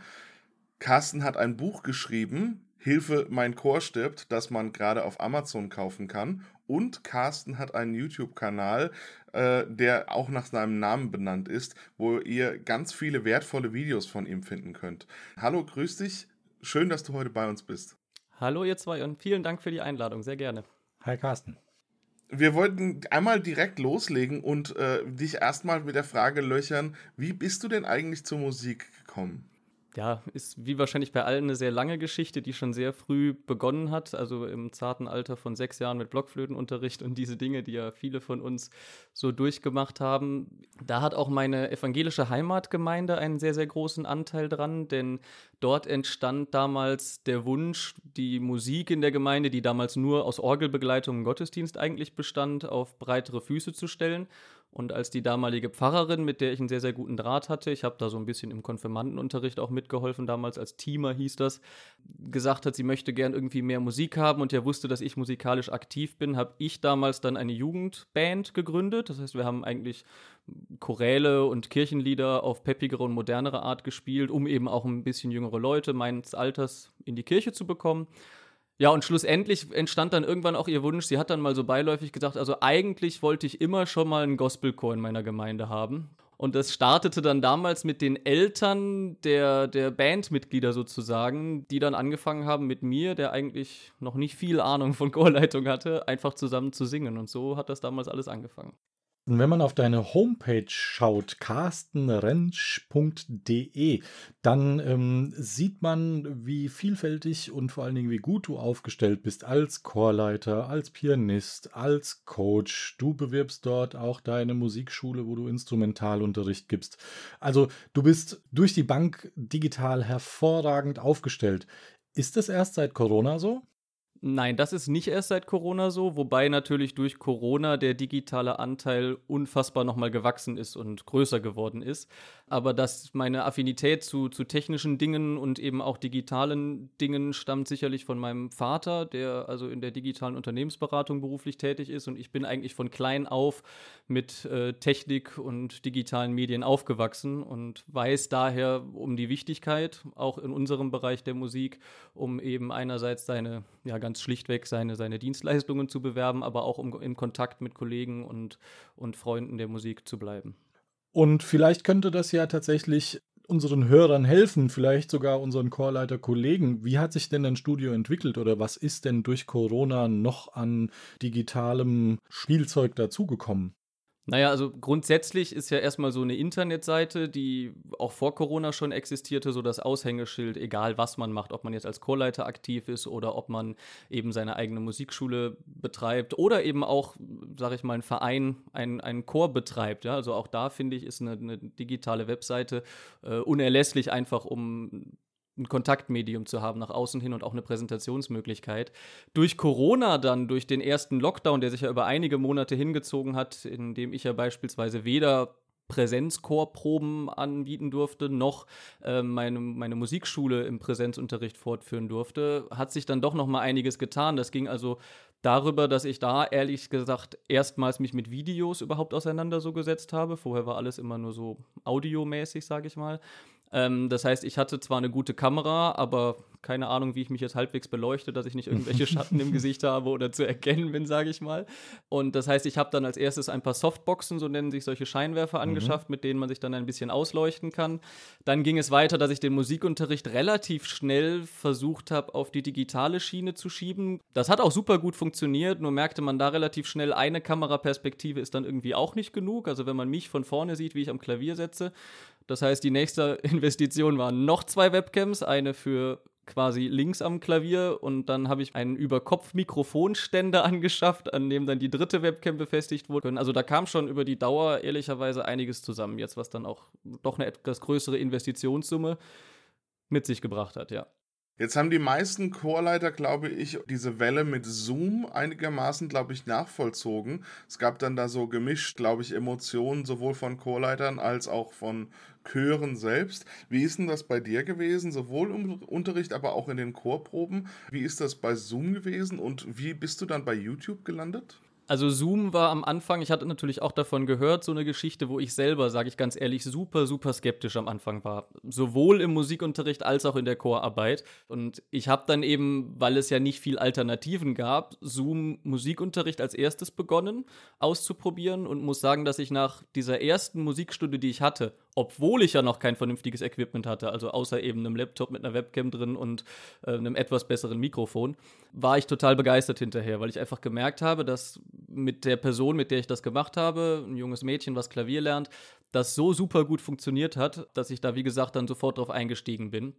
Carsten hat ein Buch geschrieben, Hilfe, mein Chor stirbt, das man gerade auf Amazon kaufen kann. Und Carsten hat einen YouTube-Kanal, äh, der auch nach seinem Namen benannt ist, wo ihr ganz viele wertvolle Videos von ihm finden könnt. Hallo, grüß dich. Schön, dass du heute bei uns bist. Hallo ihr zwei und vielen Dank für die Einladung, sehr gerne. Hi Carsten. Wir wollten einmal direkt loslegen und äh, dich erstmal mit der Frage löchern, wie bist du denn eigentlich zur Musik gekommen? Ja, ist wie wahrscheinlich bei allen eine sehr lange Geschichte, die schon sehr früh begonnen hat, also im zarten Alter von sechs Jahren mit Blockflötenunterricht und diese Dinge, die ja viele von uns so durchgemacht haben. Da hat auch meine evangelische Heimatgemeinde einen sehr, sehr großen Anteil dran, denn dort entstand damals der Wunsch, die Musik in der Gemeinde, die damals nur aus Orgelbegleitung im Gottesdienst eigentlich bestand, auf breitere Füße zu stellen. Und als die damalige Pfarrerin, mit der ich einen sehr, sehr guten Draht hatte, ich habe da so ein bisschen im Konfirmandenunterricht auch mitgeholfen, damals als Teamer hieß das, gesagt hat, sie möchte gern irgendwie mehr Musik haben und ja wusste, dass ich musikalisch aktiv bin, habe ich damals dann eine Jugendband gegründet. Das heißt, wir haben eigentlich Choräle und Kirchenlieder auf peppigere und modernere Art gespielt, um eben auch ein bisschen jüngere Leute meines Alters in die Kirche zu bekommen. Ja, und schlussendlich entstand dann irgendwann auch ihr Wunsch. Sie hat dann mal so beiläufig gesagt, also eigentlich wollte ich immer schon mal einen Gospelchor in meiner Gemeinde haben. Und das startete dann damals mit den Eltern der, der Bandmitglieder sozusagen, die dann angefangen haben mit mir, der eigentlich noch nicht viel Ahnung von Chorleitung hatte, einfach zusammen zu singen. Und so hat das damals alles angefangen. Wenn man auf deine Homepage schaut, carstenrentsch.de, dann ähm, sieht man, wie vielfältig und vor allen Dingen wie gut du aufgestellt bist als Chorleiter, als Pianist, als Coach. Du bewirbst dort auch deine Musikschule, wo du Instrumentalunterricht gibst. Also du bist durch die Bank digital hervorragend aufgestellt. Ist das erst seit Corona so? Nein, das ist nicht erst seit Corona so, wobei natürlich durch Corona der digitale Anteil unfassbar nochmal gewachsen ist und größer geworden ist. Aber dass meine Affinität zu, zu technischen Dingen und eben auch digitalen Dingen stammt sicherlich von meinem Vater, der also in der digitalen Unternehmensberatung beruflich tätig ist. Und ich bin eigentlich von klein auf mit äh, Technik und digitalen Medien aufgewachsen und weiß daher um die Wichtigkeit, auch in unserem Bereich der Musik, um eben einerseits seine ja, ganz schlichtweg seine, seine Dienstleistungen zu bewerben, aber auch um in Kontakt mit Kollegen und, und Freunden der Musik zu bleiben. Und vielleicht könnte das ja tatsächlich unseren Hörern helfen, vielleicht sogar unseren Chorleiter-Kollegen. Wie hat sich denn ein Studio entwickelt oder was ist denn durch Corona noch an digitalem Spielzeug dazugekommen? Naja, also grundsätzlich ist ja erstmal so eine Internetseite, die auch vor Corona schon existierte, so das Aushängeschild, egal was man macht, ob man jetzt als Chorleiter aktiv ist oder ob man eben seine eigene Musikschule betreibt oder eben auch, sage ich mal, ein Verein, einen, einen Chor betreibt. Ja? Also auch da finde ich, ist eine, eine digitale Webseite äh, unerlässlich einfach, um ein Kontaktmedium zu haben nach außen hin und auch eine Präsentationsmöglichkeit. Durch Corona dann, durch den ersten Lockdown, der sich ja über einige Monate hingezogen hat, in dem ich ja beispielsweise weder Präsenzchorproben anbieten durfte, noch äh, meine, meine Musikschule im Präsenzunterricht fortführen durfte, hat sich dann doch noch mal einiges getan. Das ging also darüber, dass ich da ehrlich gesagt erstmals mich mit Videos überhaupt auseinander so gesetzt habe. Vorher war alles immer nur so audiomäßig, sage ich mal. Ähm, das heißt, ich hatte zwar eine gute Kamera, aber keine Ahnung, wie ich mich jetzt halbwegs beleuchte, dass ich nicht irgendwelche Schatten im Gesicht habe oder zu erkennen bin, sage ich mal. Und das heißt, ich habe dann als erstes ein paar Softboxen, so nennen sich solche Scheinwerfer, mhm. angeschafft, mit denen man sich dann ein bisschen ausleuchten kann. Dann ging es weiter, dass ich den Musikunterricht relativ schnell versucht habe, auf die digitale Schiene zu schieben. Das hat auch super gut funktioniert, nur merkte man da relativ schnell, eine Kameraperspektive ist dann irgendwie auch nicht genug. Also wenn man mich von vorne sieht, wie ich am Klavier setze, Das heißt, die nächste Investition waren noch zwei Webcams, eine für quasi links am Klavier und dann habe ich einen Überkopf-Mikrofonständer angeschafft, an dem dann die dritte Webcam befestigt wurde. Also da kam schon über die Dauer ehrlicherweise einiges zusammen, jetzt was dann auch doch eine etwas größere Investitionssumme mit sich gebracht hat, ja. Jetzt haben die meisten Chorleiter, glaube ich, diese Welle mit Zoom einigermaßen, glaube ich, nachvollzogen. Es gab dann da so gemischt, glaube ich, Emotionen sowohl von Chorleitern als auch von Chören selbst. Wie ist denn das bei dir gewesen, sowohl im Unterricht, aber auch in den Chorproben? Wie ist das bei Zoom gewesen und wie bist du dann bei YouTube gelandet? Also Zoom war am Anfang, ich hatte natürlich auch davon gehört, so eine Geschichte, wo ich selber, sage ich ganz ehrlich, super, super skeptisch am Anfang war. Sowohl im Musikunterricht als auch in der Chorarbeit. Und ich habe dann eben, weil es ja nicht viel Alternativen gab, Zoom Musikunterricht als erstes begonnen auszuprobieren und muss sagen, dass ich nach dieser ersten Musikstunde, die ich hatte, obwohl ich ja noch kein vernünftiges Equipment hatte, also außer eben einem Laptop mit einer Webcam drin und äh, einem etwas besseren Mikrofon, war ich total begeistert hinterher, weil ich einfach gemerkt habe, dass mit der Person, mit der ich das gemacht habe, ein junges Mädchen, was Klavier lernt, das so super gut funktioniert hat, dass ich da, wie gesagt, dann sofort drauf eingestiegen bin.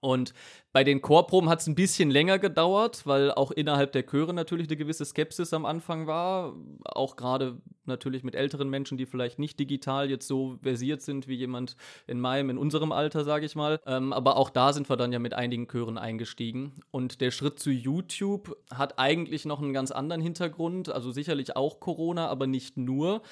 Und bei den Chorproben hat es ein bisschen länger gedauert, weil auch innerhalb der Chöre natürlich eine gewisse Skepsis am Anfang war. Auch gerade natürlich mit älteren Menschen, die vielleicht nicht digital jetzt so versiert sind wie jemand in meinem, in unserem Alter, sage ich mal. Ähm, aber auch da sind wir dann ja mit einigen Chören eingestiegen. Und der Schritt zu YouTube hat eigentlich noch einen ganz anderen Hintergrund. Also sicherlich auch Corona, aber nicht nur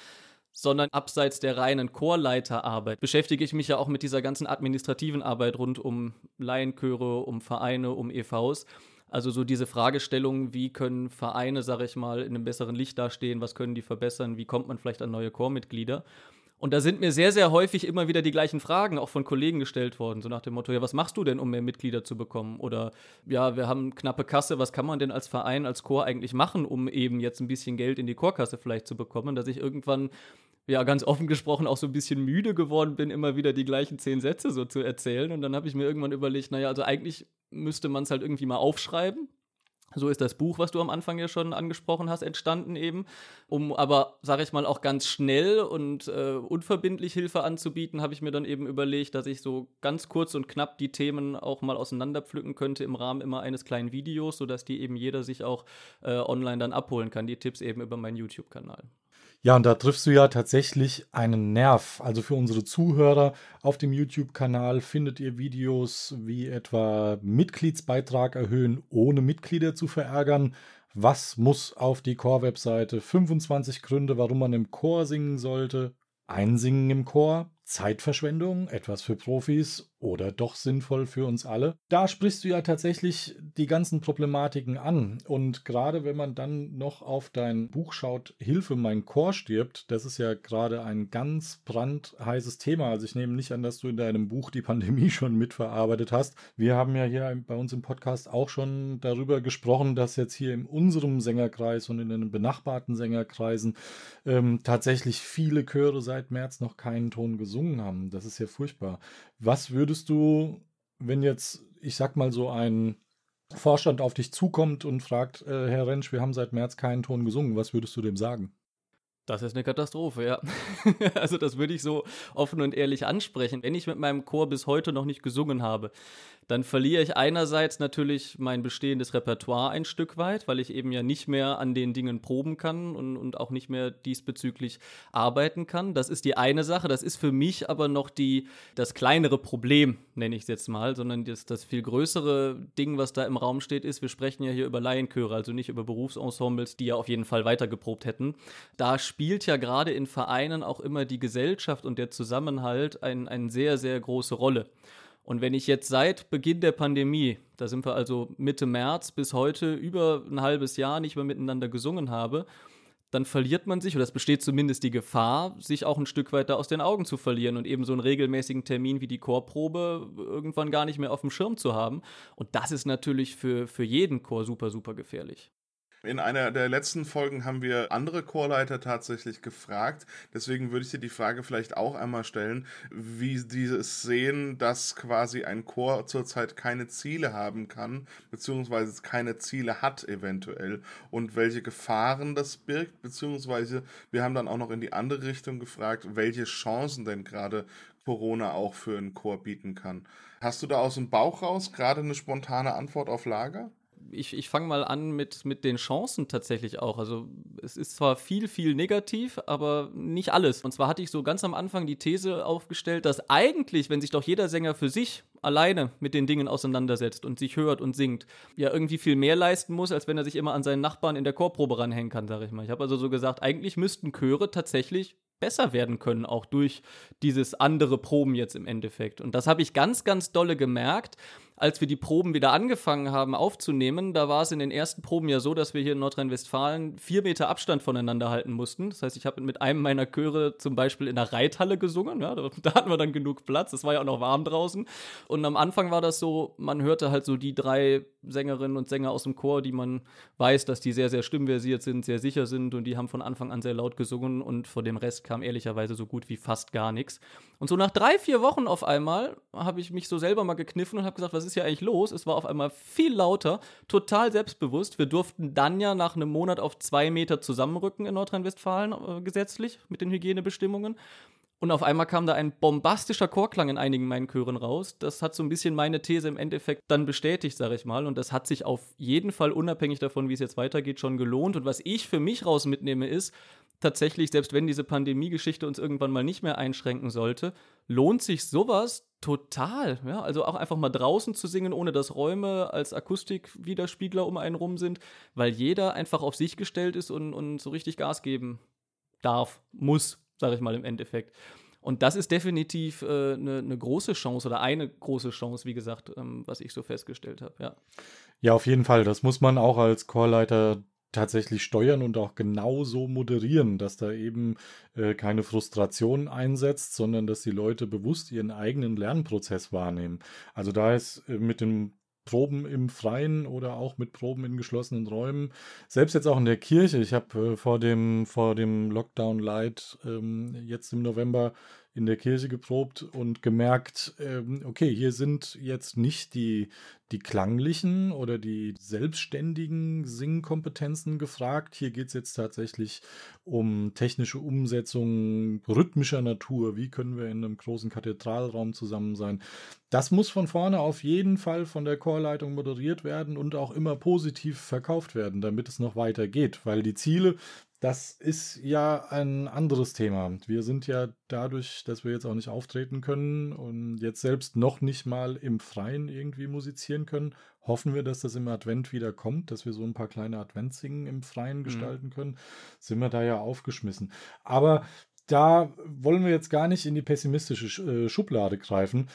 sondern abseits der reinen Chorleiterarbeit beschäftige ich mich ja auch mit dieser ganzen administrativen Arbeit rund um Laienchöre, um Vereine, um EVs. Also so diese Fragestellung, wie können Vereine, sage ich mal, in einem besseren Licht dastehen, was können die verbessern, wie kommt man vielleicht an neue Chormitglieder. Und da sind mir sehr, sehr häufig immer wieder die gleichen Fragen auch von Kollegen gestellt worden, so nach dem Motto, ja, was machst du denn, um mehr Mitglieder zu bekommen? Oder ja, wir haben knappe Kasse, was kann man denn als Verein, als Chor eigentlich machen, um eben jetzt ein bisschen Geld in die Chorkasse vielleicht zu bekommen, dass ich irgendwann ja, ganz offen gesprochen auch so ein bisschen müde geworden bin, immer wieder die gleichen zehn Sätze so zu erzählen. Und dann habe ich mir irgendwann überlegt, naja, also eigentlich müsste man es halt irgendwie mal aufschreiben. So ist das Buch, was du am Anfang ja schon angesprochen hast, entstanden eben. Um aber, sage ich mal, auch ganz schnell und äh, unverbindlich Hilfe anzubieten, habe ich mir dann eben überlegt, dass ich so ganz kurz und knapp die Themen auch mal auseinanderpflücken könnte im Rahmen immer eines kleinen Videos, sodass die eben jeder sich auch äh, online dann abholen kann, die Tipps eben über meinen YouTube-Kanal. Ja, und da triffst du ja tatsächlich einen Nerv. Also für unsere Zuhörer auf dem YouTube-Kanal findet ihr Videos wie etwa Mitgliedsbeitrag erhöhen, ohne Mitglieder zu verärgern. Was muss auf die Chor-Webseite? 25 Gründe, warum man im Chor singen sollte. Einsingen im Chor. Zeitverschwendung, etwas für Profis oder doch sinnvoll für uns alle. Da sprichst du ja tatsächlich die ganzen Problematiken an. Und gerade wenn man dann noch auf dein Buch schaut, Hilfe, mein Chor stirbt, das ist ja gerade ein ganz brandheißes Thema. Also ich nehme nicht an, dass du in deinem Buch die Pandemie schon mitverarbeitet hast. Wir haben ja hier bei uns im Podcast auch schon darüber gesprochen, dass jetzt hier in unserem Sängerkreis und in den benachbarten Sängerkreisen ähm, tatsächlich viele Chöre seit März noch keinen Ton gesungen gesungen haben. Das ist ja furchtbar. Was würdest du, wenn jetzt, ich sag mal, so ein Vorstand auf dich zukommt und fragt, äh, Herr Rentsch, wir haben seit März keinen Ton gesungen, was würdest du dem sagen? Das ist eine Katastrophe, ja. also das würde ich so offen und ehrlich ansprechen. Wenn ich mit meinem Chor bis heute noch nicht gesungen habe, dann verliere ich einerseits natürlich mein bestehendes Repertoire ein Stück weit, weil ich eben ja nicht mehr an den Dingen proben kann und, und auch nicht mehr diesbezüglich arbeiten kann. Das ist die eine Sache. Das ist für mich aber noch die, das kleinere Problem, nenne ich es jetzt mal, sondern das, das viel größere Ding, was da im Raum steht, ist, wir sprechen ja hier über Laienchöre, also nicht über Berufsensembles, die ja auf jeden Fall weitergeprobt hätten. Da spielt ja gerade in Vereinen auch immer die Gesellschaft und der Zusammenhalt eine ein sehr, sehr große Rolle. Und wenn ich jetzt seit Beginn der Pandemie, da sind wir also Mitte März bis heute über ein halbes Jahr nicht mehr miteinander gesungen habe, dann verliert man sich, oder es besteht zumindest die Gefahr, sich auch ein Stück weiter aus den Augen zu verlieren und eben so einen regelmäßigen Termin wie die Chorprobe irgendwann gar nicht mehr auf dem Schirm zu haben. Und das ist natürlich für, für jeden Chor super, super gefährlich. In einer der letzten Folgen haben wir andere Chorleiter tatsächlich gefragt. Deswegen würde ich dir die Frage vielleicht auch einmal stellen, wie sie es sehen, dass quasi ein Chor zurzeit keine Ziele haben kann, beziehungsweise keine Ziele hat eventuell und welche Gefahren das birgt, beziehungsweise wir haben dann auch noch in die andere Richtung gefragt, welche Chancen denn gerade Corona auch für einen Chor bieten kann. Hast du da aus dem Bauch raus gerade eine spontane Antwort auf Lager? Ich, ich fange mal an mit, mit den Chancen tatsächlich auch. Also es ist zwar viel, viel negativ, aber nicht alles. Und zwar hatte ich so ganz am Anfang die These aufgestellt, dass eigentlich, wenn sich doch jeder Sänger für sich alleine mit den Dingen auseinandersetzt und sich hört und singt, ja irgendwie viel mehr leisten muss, als wenn er sich immer an seinen Nachbarn in der Chorprobe ranhängen kann, sage ich mal. Ich habe also so gesagt, eigentlich müssten Chöre tatsächlich besser werden können, auch durch dieses andere Proben jetzt im Endeffekt. Und das habe ich ganz, ganz dolle gemerkt als wir die Proben wieder angefangen haben aufzunehmen, da war es in den ersten Proben ja so, dass wir hier in Nordrhein-Westfalen vier Meter Abstand voneinander halten mussten. Das heißt, ich habe mit einem meiner Chöre zum Beispiel in der Reithalle gesungen. Ja, da, hatten wir dann genug Platz. Es war ja auch noch warm draußen. Und am Anfang war das so, man hörte halt so die drei Sängerinnen und Sänger aus dem Chor, die man weiß, dass die sehr, sehr stimmversiert sind, sehr sicher sind und die haben von Anfang an sehr laut gesungen und vor dem Rest kam ehrlicherweise so gut wie fast gar nichts. Und so nach drei, vier Wochen auf einmal habe ich mich so selber mal gekniffen und habe gesagt, was ist hier eigentlich los? Es war auf einmal viel lauter, total selbstbewusst. Wir durften dann ja nach einem Monat auf zwei Meter zusammenrücken in Nordrhein-Westfalen äh, gesetzlich mit den Hygienebestimmungen. Und auf einmal kam da ein bombastischer Chorklang in einigen meinen Chören raus. Das hat so ein bisschen meine These im Endeffekt dann bestätigt, sage ich mal. Und das hat sich auf jeden Fall unabhängig davon, wie es jetzt weitergeht, schon gelohnt. Und was ich für mich raus mitnehme, ist, tatsächlich, selbst wenn diese Pandemie-Geschichte uns irgendwann mal nicht mehr einschränken sollte, lohnt sich sowas total. Ja? Also auch einfach mal draußen zu singen, ohne dass Räume als Akustikwiderspiegler um einen rum sind, weil jeder einfach auf sich gestellt ist und, und so richtig Gas geben darf, muss, sage ich mal im Endeffekt. Und das ist definitiv eine äh, ne, ne große Chance oder eine große Chance, wie gesagt, ähm, was ich so festgestellt habe, ja. Ja, auf jeden Fall. Das muss man auch als Chorleiter tatsächlich steuern und auch genauso moderieren, dass da eben äh, keine Frustration einsetzt, sondern dass die Leute bewusst ihren eigenen Lernprozess wahrnehmen. Also da ist äh, mit den Proben im Freien oder auch mit Proben in geschlossenen Räumen, selbst jetzt auch in der Kirche. Ich habe äh, vor dem vor dem Lockdown Light ähm, jetzt im November in der Kirche geprobt und gemerkt, ähm, okay, hier sind jetzt nicht die, die klanglichen oder die selbstständigen Singkompetenzen gefragt. Hier geht es jetzt tatsächlich um technische Umsetzung rhythmischer Natur. Wie können wir in einem großen Kathedralraum zusammen sein? Das muss von vorne auf jeden Fall von der Chorleitung moderiert werden und auch immer positiv verkauft werden, damit es noch weiter geht, weil die Ziele das ist ja ein anderes Thema. Wir sind ja dadurch, dass wir jetzt auch nicht auftreten können und jetzt selbst noch nicht mal im Freien irgendwie musizieren können, hoffen wir, dass das im Advent wieder kommt, dass wir so ein paar kleine Adventssingen im Freien mhm. gestalten können. Sind wir da ja aufgeschmissen. Aber da wollen wir jetzt gar nicht in die pessimistische äh, Schublade greifen.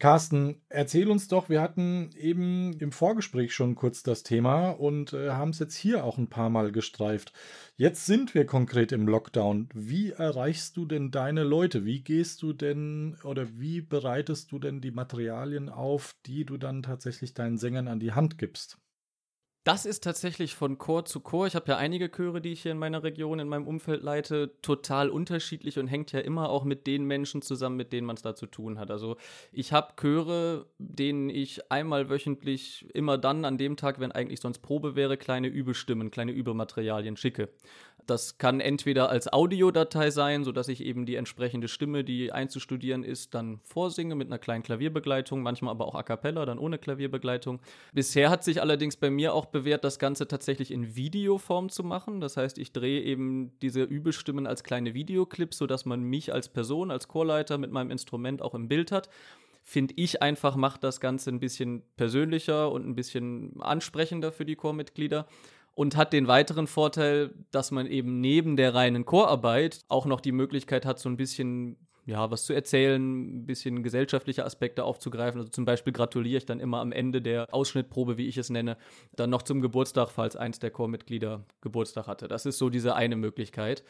Carsten, erzähl uns doch, wir hatten eben im Vorgespräch schon kurz das Thema und äh, haben es jetzt hier auch ein paar Mal gestreift. Jetzt sind wir konkret im Lockdown. Wie erreichst du denn deine Leute? Wie gehst du denn oder wie bereitest du denn die Materialien auf, die du dann tatsächlich deinen Sängern an die Hand gibst? Das ist tatsächlich von Chor zu Chor. Ich habe ja einige Chöre, die ich hier in meiner Region, in meinem Umfeld leite, total unterschiedlich und hängt ja immer auch mit den Menschen zusammen, mit denen man es da zu tun hat. Also ich habe Chöre, denen ich einmal wöchentlich, immer dann an dem Tag, wenn eigentlich sonst Probe wäre, kleine Übestimmen, kleine Übermaterialien schicke. Das kann entweder als Audiodatei sein, sodass ich eben die entsprechende Stimme, die einzustudieren ist, dann vorsinge mit einer kleinen Klavierbegleitung, manchmal aber auch a cappella, dann ohne Klavierbegleitung. Bisher hat sich allerdings bei mir auch bewährt, das Ganze tatsächlich in Videoform zu machen. Das heißt, ich drehe eben diese Übestimmen als kleine Videoclips, sodass man mich als Person, als Chorleiter mit meinem Instrument auch im Bild hat finde ich einfach, macht das Ganze ein bisschen persönlicher und ein bisschen ansprechender für die Chormitglieder und hat den weiteren Vorteil, dass man eben neben der reinen Chorarbeit auch noch die Möglichkeit hat, so ein bisschen ja, was zu erzählen, ein bisschen gesellschaftliche Aspekte aufzugreifen. Also zum Beispiel gratuliere ich dann immer am Ende der Ausschnittprobe, wie ich es nenne, dann noch zum Geburtstag, falls eins der Chormitglieder Geburtstag hatte. Das ist so diese eine Möglichkeit.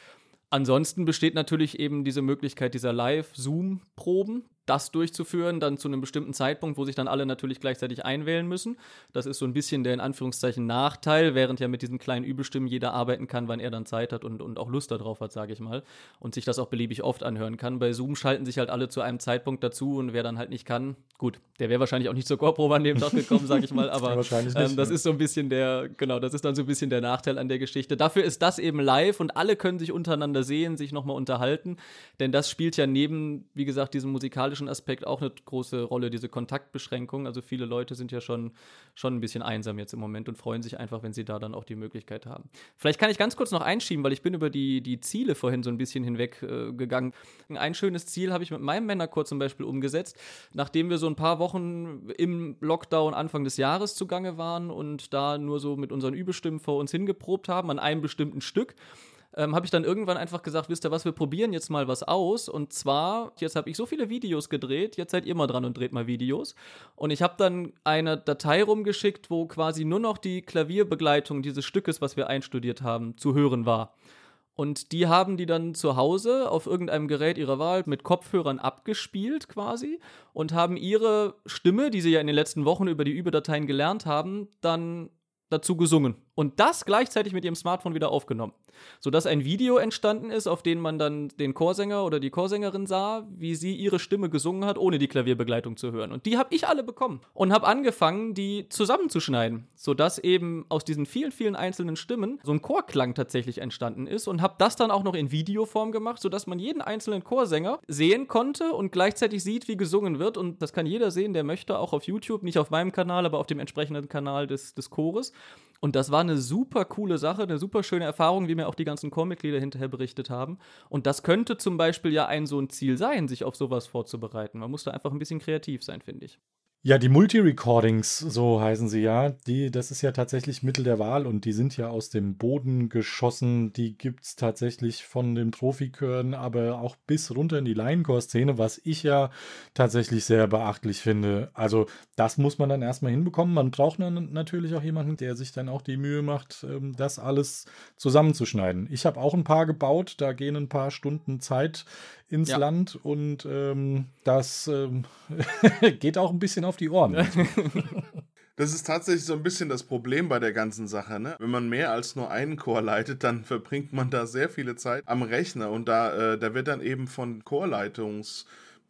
Ansonsten besteht natürlich eben diese Möglichkeit dieser Live-Zoom-Proben das durchzuführen, dann zu einem bestimmten Zeitpunkt, wo sich dann alle natürlich gleichzeitig einwählen müssen. Das ist so ein bisschen der in Anführungszeichen Nachteil, während ja mit diesen kleinen Übelstimmen jeder arbeiten kann, wann er dann Zeit hat und, und auch Lust darauf hat, sage ich mal. Und sich das auch beliebig oft anhören kann. Bei Zoom schalten sich halt alle zu einem Zeitpunkt dazu und wer dann halt nicht kann, gut, der wäre wahrscheinlich auch nicht zur Chorprobe an dem Tag gekommen, sage ich mal. Aber wahrscheinlich nicht, ähm, das ja. ist so ein bisschen der, genau, das ist dann so ein bisschen der Nachteil an der Geschichte. Dafür ist das eben live und alle können sich untereinander sehen, sich nochmal unterhalten. Denn das spielt ja neben, wie gesagt, diesem musikalischen Aspekt auch eine große Rolle, diese Kontaktbeschränkung. Also viele Leute sind ja schon, schon ein bisschen einsam jetzt im Moment und freuen sich einfach, wenn sie da dann auch die Möglichkeit haben. Vielleicht kann ich ganz kurz noch einschieben, weil ich bin über die, die Ziele vorhin so ein bisschen hinweg äh. Ein schönes Ziel habe ich mit meinem Männerchor zum Beispiel umgesetzt, nachdem wir so ein paar Wochen im Lockdown Anfang des Jahres zugange waren und da nur so mit unseren Übestimmen vor uns hingeprobt haben an einem bestimmten Stück ähm, habe ich dann irgendwann einfach gesagt, wisst ihr was, wir probieren jetzt mal was aus. Und zwar, jetzt habe ich so viele Videos gedreht, jetzt seid ihr mal dran und dreht mal Videos. Und ich habe dann eine Datei rumgeschickt, wo quasi nur noch die Klavierbegleitung dieses Stückes, was wir einstudiert haben, zu hören war. Und die haben die dann zu Hause auf irgendeinem Gerät ihrer Wahl mit Kopfhörern abgespielt quasi und haben ihre Stimme, die sie ja in den letzten Wochen über die Überdateien gelernt haben, dann dazu gesungen. Und das gleichzeitig mit ihrem Smartphone wieder aufgenommen. Sodass ein Video entstanden ist, auf dem man dann den Chorsänger oder die Chorsängerin sah, wie sie ihre Stimme gesungen hat, ohne die Klavierbegleitung zu hören. Und die habe ich alle bekommen. Und habe angefangen, die zusammenzuschneiden. Sodass eben aus diesen vielen, vielen einzelnen Stimmen so ein Chorklang tatsächlich entstanden ist. Und habe das dann auch noch in Videoform gemacht, sodass man jeden einzelnen Chorsänger sehen konnte und gleichzeitig sieht, wie gesungen wird. Und das kann jeder sehen, der möchte, auch auf YouTube. Nicht auf meinem Kanal, aber auf dem entsprechenden Kanal des, des Chores. Und das war eine super coole Sache, eine super schöne Erfahrung, wie mir auch die ganzen Chormitglieder hinterher berichtet haben. Und das könnte zum Beispiel ja ein so ein Ziel sein, sich auf sowas vorzubereiten. Man muss da einfach ein bisschen kreativ sein, finde ich. Ja, die Multi-Recordings, so heißen sie ja, die, das ist ja tatsächlich Mittel der Wahl und die sind ja aus dem Boden geschossen. Die gibt es tatsächlich von den Profikören, aber auch bis runter in die Laienchor-Szene, was ich ja tatsächlich sehr beachtlich finde. Also, das muss man dann erstmal hinbekommen. Man braucht dann natürlich auch jemanden, der sich dann auch die Mühe macht, ähm, das alles zusammenzuschneiden. Ich habe auch ein paar gebaut, da gehen ein paar Stunden Zeit ins Ja. Land und ähm, das ähm, geht auch ein bisschen auf die Ohren. Das ist tatsächlich so ein bisschen das Problem bei der ganzen Sache. Ne? Wenn man mehr als nur einen Chor leitet, dann verbringt man da sehr viele Zeit am Rechner und da, äh, da wird dann eben von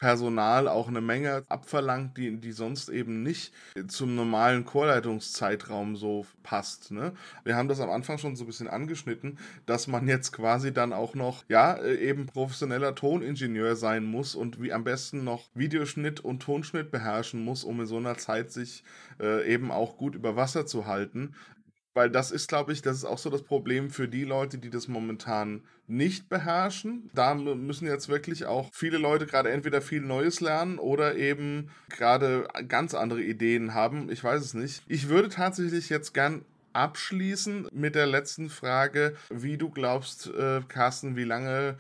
Chorleitungspersonal auch eine Menge abverlangt, die, die sonst eben nicht zum normalen Chorleitungszeitraum so passt. Ne? Wir haben das am Anfang schon so ein bisschen angeschnitten, dass man jetzt quasi dann auch noch, ja, äh, eben professioneller Toningenieur sein muss und wie am besten noch Videoschnitt und Tonschnitt beherrschen muss, um in so einer Zeit sich äh, eben auch gut über Wasser zu halten. Weil das ist, glaube ich, das ist auch so das Problem für die Leute, die das momentan nicht beherrschen. Da müssen jetzt wirklich auch viele Leute gerade entweder viel Neues lernen oder eben gerade ganz andere Ideen haben. Ich weiß es nicht. Ich würde tatsächlich jetzt gern abschließen mit der letzten Frage, wie du glaubst, äh, Carsten, wie lange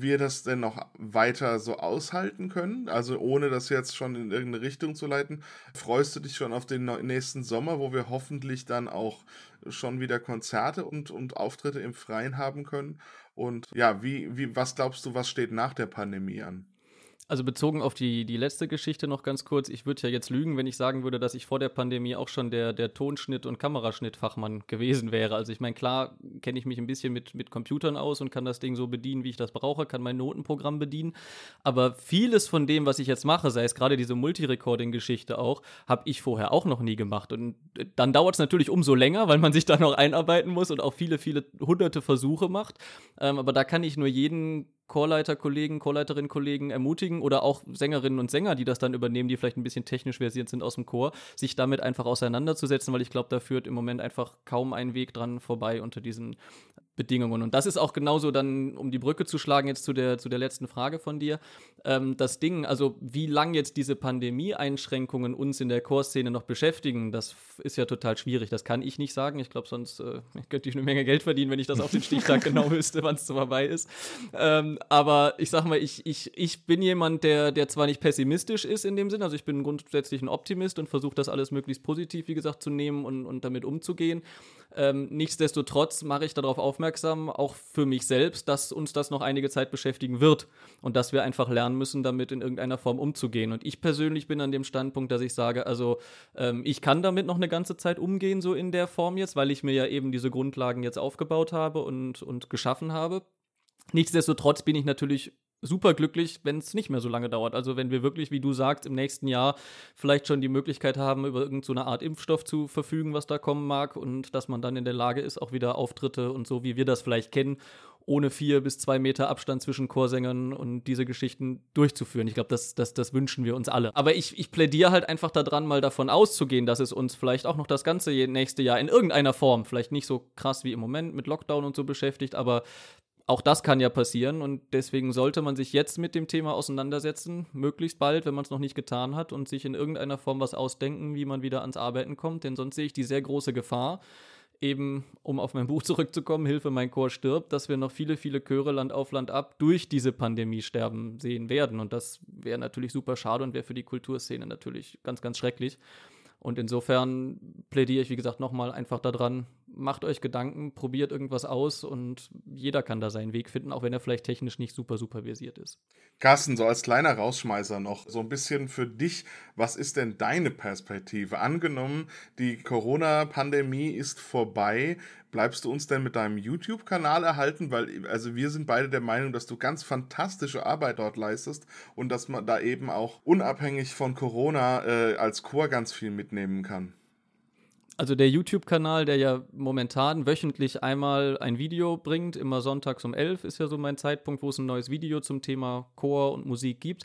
wir das denn noch weiter so aushalten können? Also ohne das jetzt schon in irgendeine Richtung zu leiten. Freust du dich schon auf den nächsten Sommer, wo wir hoffentlich dann auch schon wieder Konzerte und, und Auftritte im Freien haben können? Und ja, wie, wie, was glaubst du, was steht nach der Pandemie an? Also bezogen auf die, die letzte Geschichte noch ganz kurz, ich würde ja jetzt lügen, wenn ich sagen würde, dass ich vor der Pandemie auch schon der, der Tonschnitt- und Kameraschnittfachmann gewesen wäre. Also ich meine, klar kenne ich mich ein bisschen mit, mit Computern aus und kann das Ding so bedienen, wie ich das brauche, kann mein Notenprogramm bedienen. Aber vieles von dem, was ich jetzt mache, sei es gerade diese Multirecording-Geschichte auch, habe ich vorher auch noch nie gemacht. Und äh, dann dauert es natürlich umso länger, weil man sich da noch einarbeiten muss und auch viele, viele hunderte Versuche macht. Ähm, aber da kann ich nur jeden Chorleiter-Kollegen, Chorleiterinnen-Kollegen ermutigen oder auch Sängerinnen und Sänger, die das dann übernehmen, die vielleicht ein bisschen technisch versiert sind aus dem Chor, sich damit einfach auseinanderzusetzen, weil ich glaube, da führt im Moment einfach kaum ein Weg dran vorbei unter diesen Bedingungen. Und das ist auch genauso dann, um die Brücke zu schlagen, jetzt zu der, zu der letzten Frage von dir. Ähm, das Ding, also wie lang jetzt diese Pandemie-Einschränkungen uns in der Chorszene noch beschäftigen, das ist ja total schwierig. Das kann ich nicht sagen. Ich glaube, sonst äh, könnte ich eine Menge Geld verdienen, wenn ich das auf den Stichtag genau wüsste, wann es vorbei ist. Ähm, aber ich sag mal, ich, ich, ich bin jemand, der, der zwar nicht pessimistisch ist in dem Sinn, also ich bin grundsätzlich ein Optimist und versuche das alles möglichst positiv, wie gesagt, zu nehmen und, und damit umzugehen. Ähm, nichtsdestotrotz mache ich darauf aufmerksam, aufmerksam, auch für mich selbst, dass uns das noch einige Zeit beschäftigen wird und dass wir einfach lernen müssen, damit in irgendeiner Form umzugehen. Und ich persönlich bin an dem Standpunkt, dass ich sage, also ähm, ich kann damit noch eine ganze Zeit umgehen, so in der Form jetzt, weil ich mir ja eben diese Grundlagen jetzt aufgebaut habe und, und geschaffen habe. Nichtsdestotrotz bin ich natürlich super glücklich, wenn es nicht mehr so lange dauert. Also wenn wir wirklich, wie du sagst, im nächsten Jahr vielleicht schon die Möglichkeit haben, über irgendeine so Art Impfstoff zu verfügen, was da kommen mag und dass man dann in der Lage ist, auch wieder Auftritte und so, wie wir das vielleicht kennen, ohne vier bis zwei Meter Abstand zwischen Chorsängern und diese Geschichten durchzuführen. Ich glaube, das, das, das wünschen wir uns alle. Aber ich, ich plädiere halt einfach daran, mal davon auszugehen, dass es uns vielleicht auch noch das ganze nächste Jahr in irgendeiner Form, vielleicht nicht so krass wie im Moment mit Lockdown und so beschäftigt, aber auch das kann ja passieren und deswegen sollte man sich jetzt mit dem Thema auseinandersetzen, möglichst bald, wenn man es noch nicht getan hat und sich in irgendeiner Form was ausdenken, wie man wieder ans Arbeiten kommt, denn sonst sehe ich die sehr große Gefahr, eben, um auf mein Buch zurückzukommen, Hilfe, mein Chor stirbt, dass wir noch viele, viele Chöre Land auf Land ab durch diese Pandemie sterben sehen werden und das wäre natürlich super schade und wäre für die Kulturszene natürlich ganz, ganz schrecklich. Und insofern plädiere ich, wie gesagt, nochmal einfach daran, macht euch Gedanken, probiert irgendwas aus und jeder kann da seinen Weg finden, auch wenn er vielleicht technisch nicht super supervisiert ist. Carsten, so als kleiner Rausschmeißer noch, so ein bisschen für dich, was ist denn deine Perspektive? Angenommen, die Corona-Pandemie ist vorbei, bleibst du uns denn mit deinem YouTube-Kanal erhalten? Weil, also wir sind beide der Meinung, dass du ganz fantastische Arbeit dort leistest und dass man da eben auch unabhängig von Corona äh, als Chor ganz viel mitnehmen kann. Also der YouTube-Kanal, der ja momentan wöchentlich einmal ein Video bringt, immer sonntags um 11 ist ja so mein Zeitpunkt, wo es ein neues Video zum Thema Chor und Musik gibt.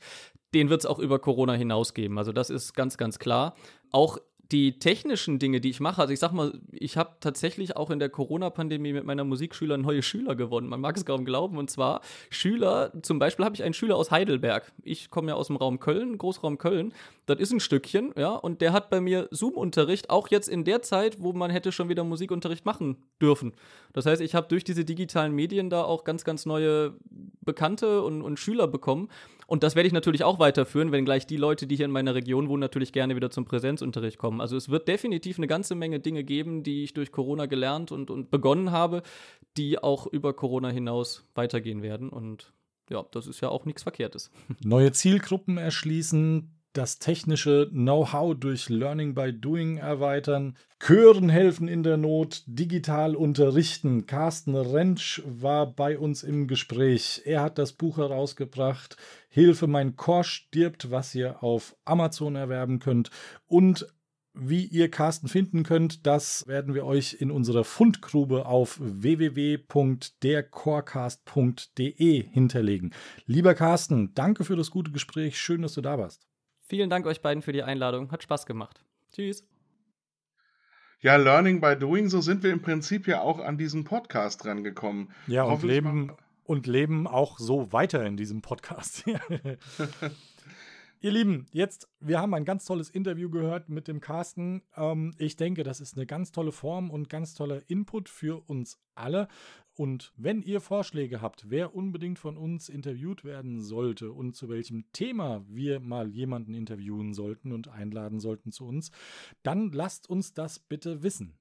Den wird es auch über Corona hinaus geben. Also das ist ganz, ganz klar. Auch die technischen Dinge, die ich mache, also ich sag mal, ich habe tatsächlich auch in der Corona-Pandemie mit meiner Musikschüler neue Schüler gewonnen. Man mag es kaum glauben. Und zwar Schüler, zum Beispiel habe ich einen Schüler aus Heidelberg. Ich komme ja aus dem Raum Köln, Großraum Köln. Das ist ein Stückchen, ja. Und der hat bei mir Zoom-Unterricht, auch jetzt in der Zeit, wo man hätte schon wieder Musikunterricht machen dürfen. Das heißt, ich habe durch diese digitalen Medien da auch ganz, ganz neue Bekannte und, und Schüler bekommen. Und das werde ich natürlich auch weiterführen, wenn gleich die Leute, die hier in meiner Region wohnen, natürlich gerne wieder zum Präsenzunterricht kommen. Also es wird definitiv eine ganze Menge Dinge geben, die ich durch Corona gelernt und, und begonnen habe, die auch über Corona hinaus weitergehen werden. Und ja, das ist ja auch nichts Verkehrtes. Neue Zielgruppen erschließen, das technische Know-how durch Learning by Doing erweitern, Chören helfen in der Not, digital unterrichten. Carsten Rentsch war bei uns im Gespräch. Er hat das Buch herausgebracht, Hilfe, mein Chor stirbt, was ihr auf Amazon erwerben könnt. Und wie ihr Carsten finden könnt, das werden wir euch in unserer Fundgrube auf www.dercorecast.de hinterlegen. Lieber Carsten, danke für das gute Gespräch. Schön, dass du da warst. Vielen Dank euch beiden für die Einladung. Hat Spaß gemacht. Tschüss. Ja, Learning by Doing, so sind wir im Prinzip ja auch an diesen Podcast rangekommen. Ja, und leben, und leben auch so weiter in diesem Podcast. Ihr Lieben, jetzt, wir haben ein ganz tolles Interview gehört mit dem Carsten. Ähm, ich denke, das ist eine ganz tolle Form und ganz toller Input für uns alle. Und wenn ihr Vorschläge habt, wer unbedingt von uns interviewt werden sollte und zu welchem Thema wir mal jemanden interviewen sollten und einladen sollten zu uns, dann lasst uns das bitte wissen.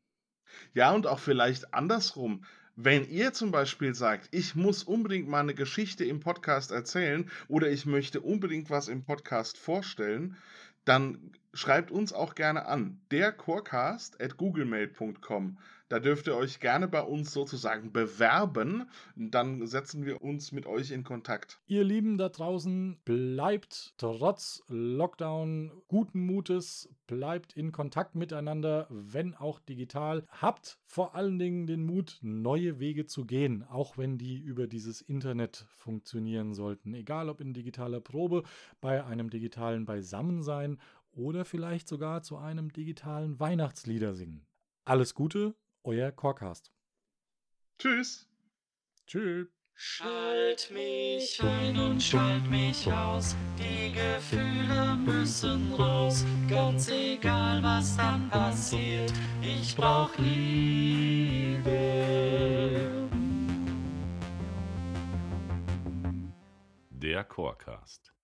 Ja, und auch vielleicht andersrum. Wenn ihr zum Beispiel sagt, ich muss unbedingt mal eine Geschichte im Podcast erzählen oder ich möchte unbedingt was im Podcast vorstellen, dann schreibt uns auch gerne an. Der Corecast at googlemail.com. Da dürft ihr euch gerne bei uns sozusagen bewerben. Dann setzen wir uns mit euch in Kontakt. Ihr Lieben da draußen, bleibt trotz Lockdown guten Mutes, bleibt in Kontakt miteinander, wenn auch digital. Habt vor allen Dingen den Mut, neue Wege zu gehen, auch wenn die über dieses Internet funktionieren sollten. Egal ob in digitaler Probe, bei einem digitalen Beisammensein oder vielleicht sogar zu einem digitalen Weihnachtslieder singen. Alles Gute, euer Corecast. Tschüss. Tschüss. Schalt mich ein und schalt mich aus, die Gefühle müssen raus, ganz egal was dann passiert, ich brauch Liebe. Der Chorcast.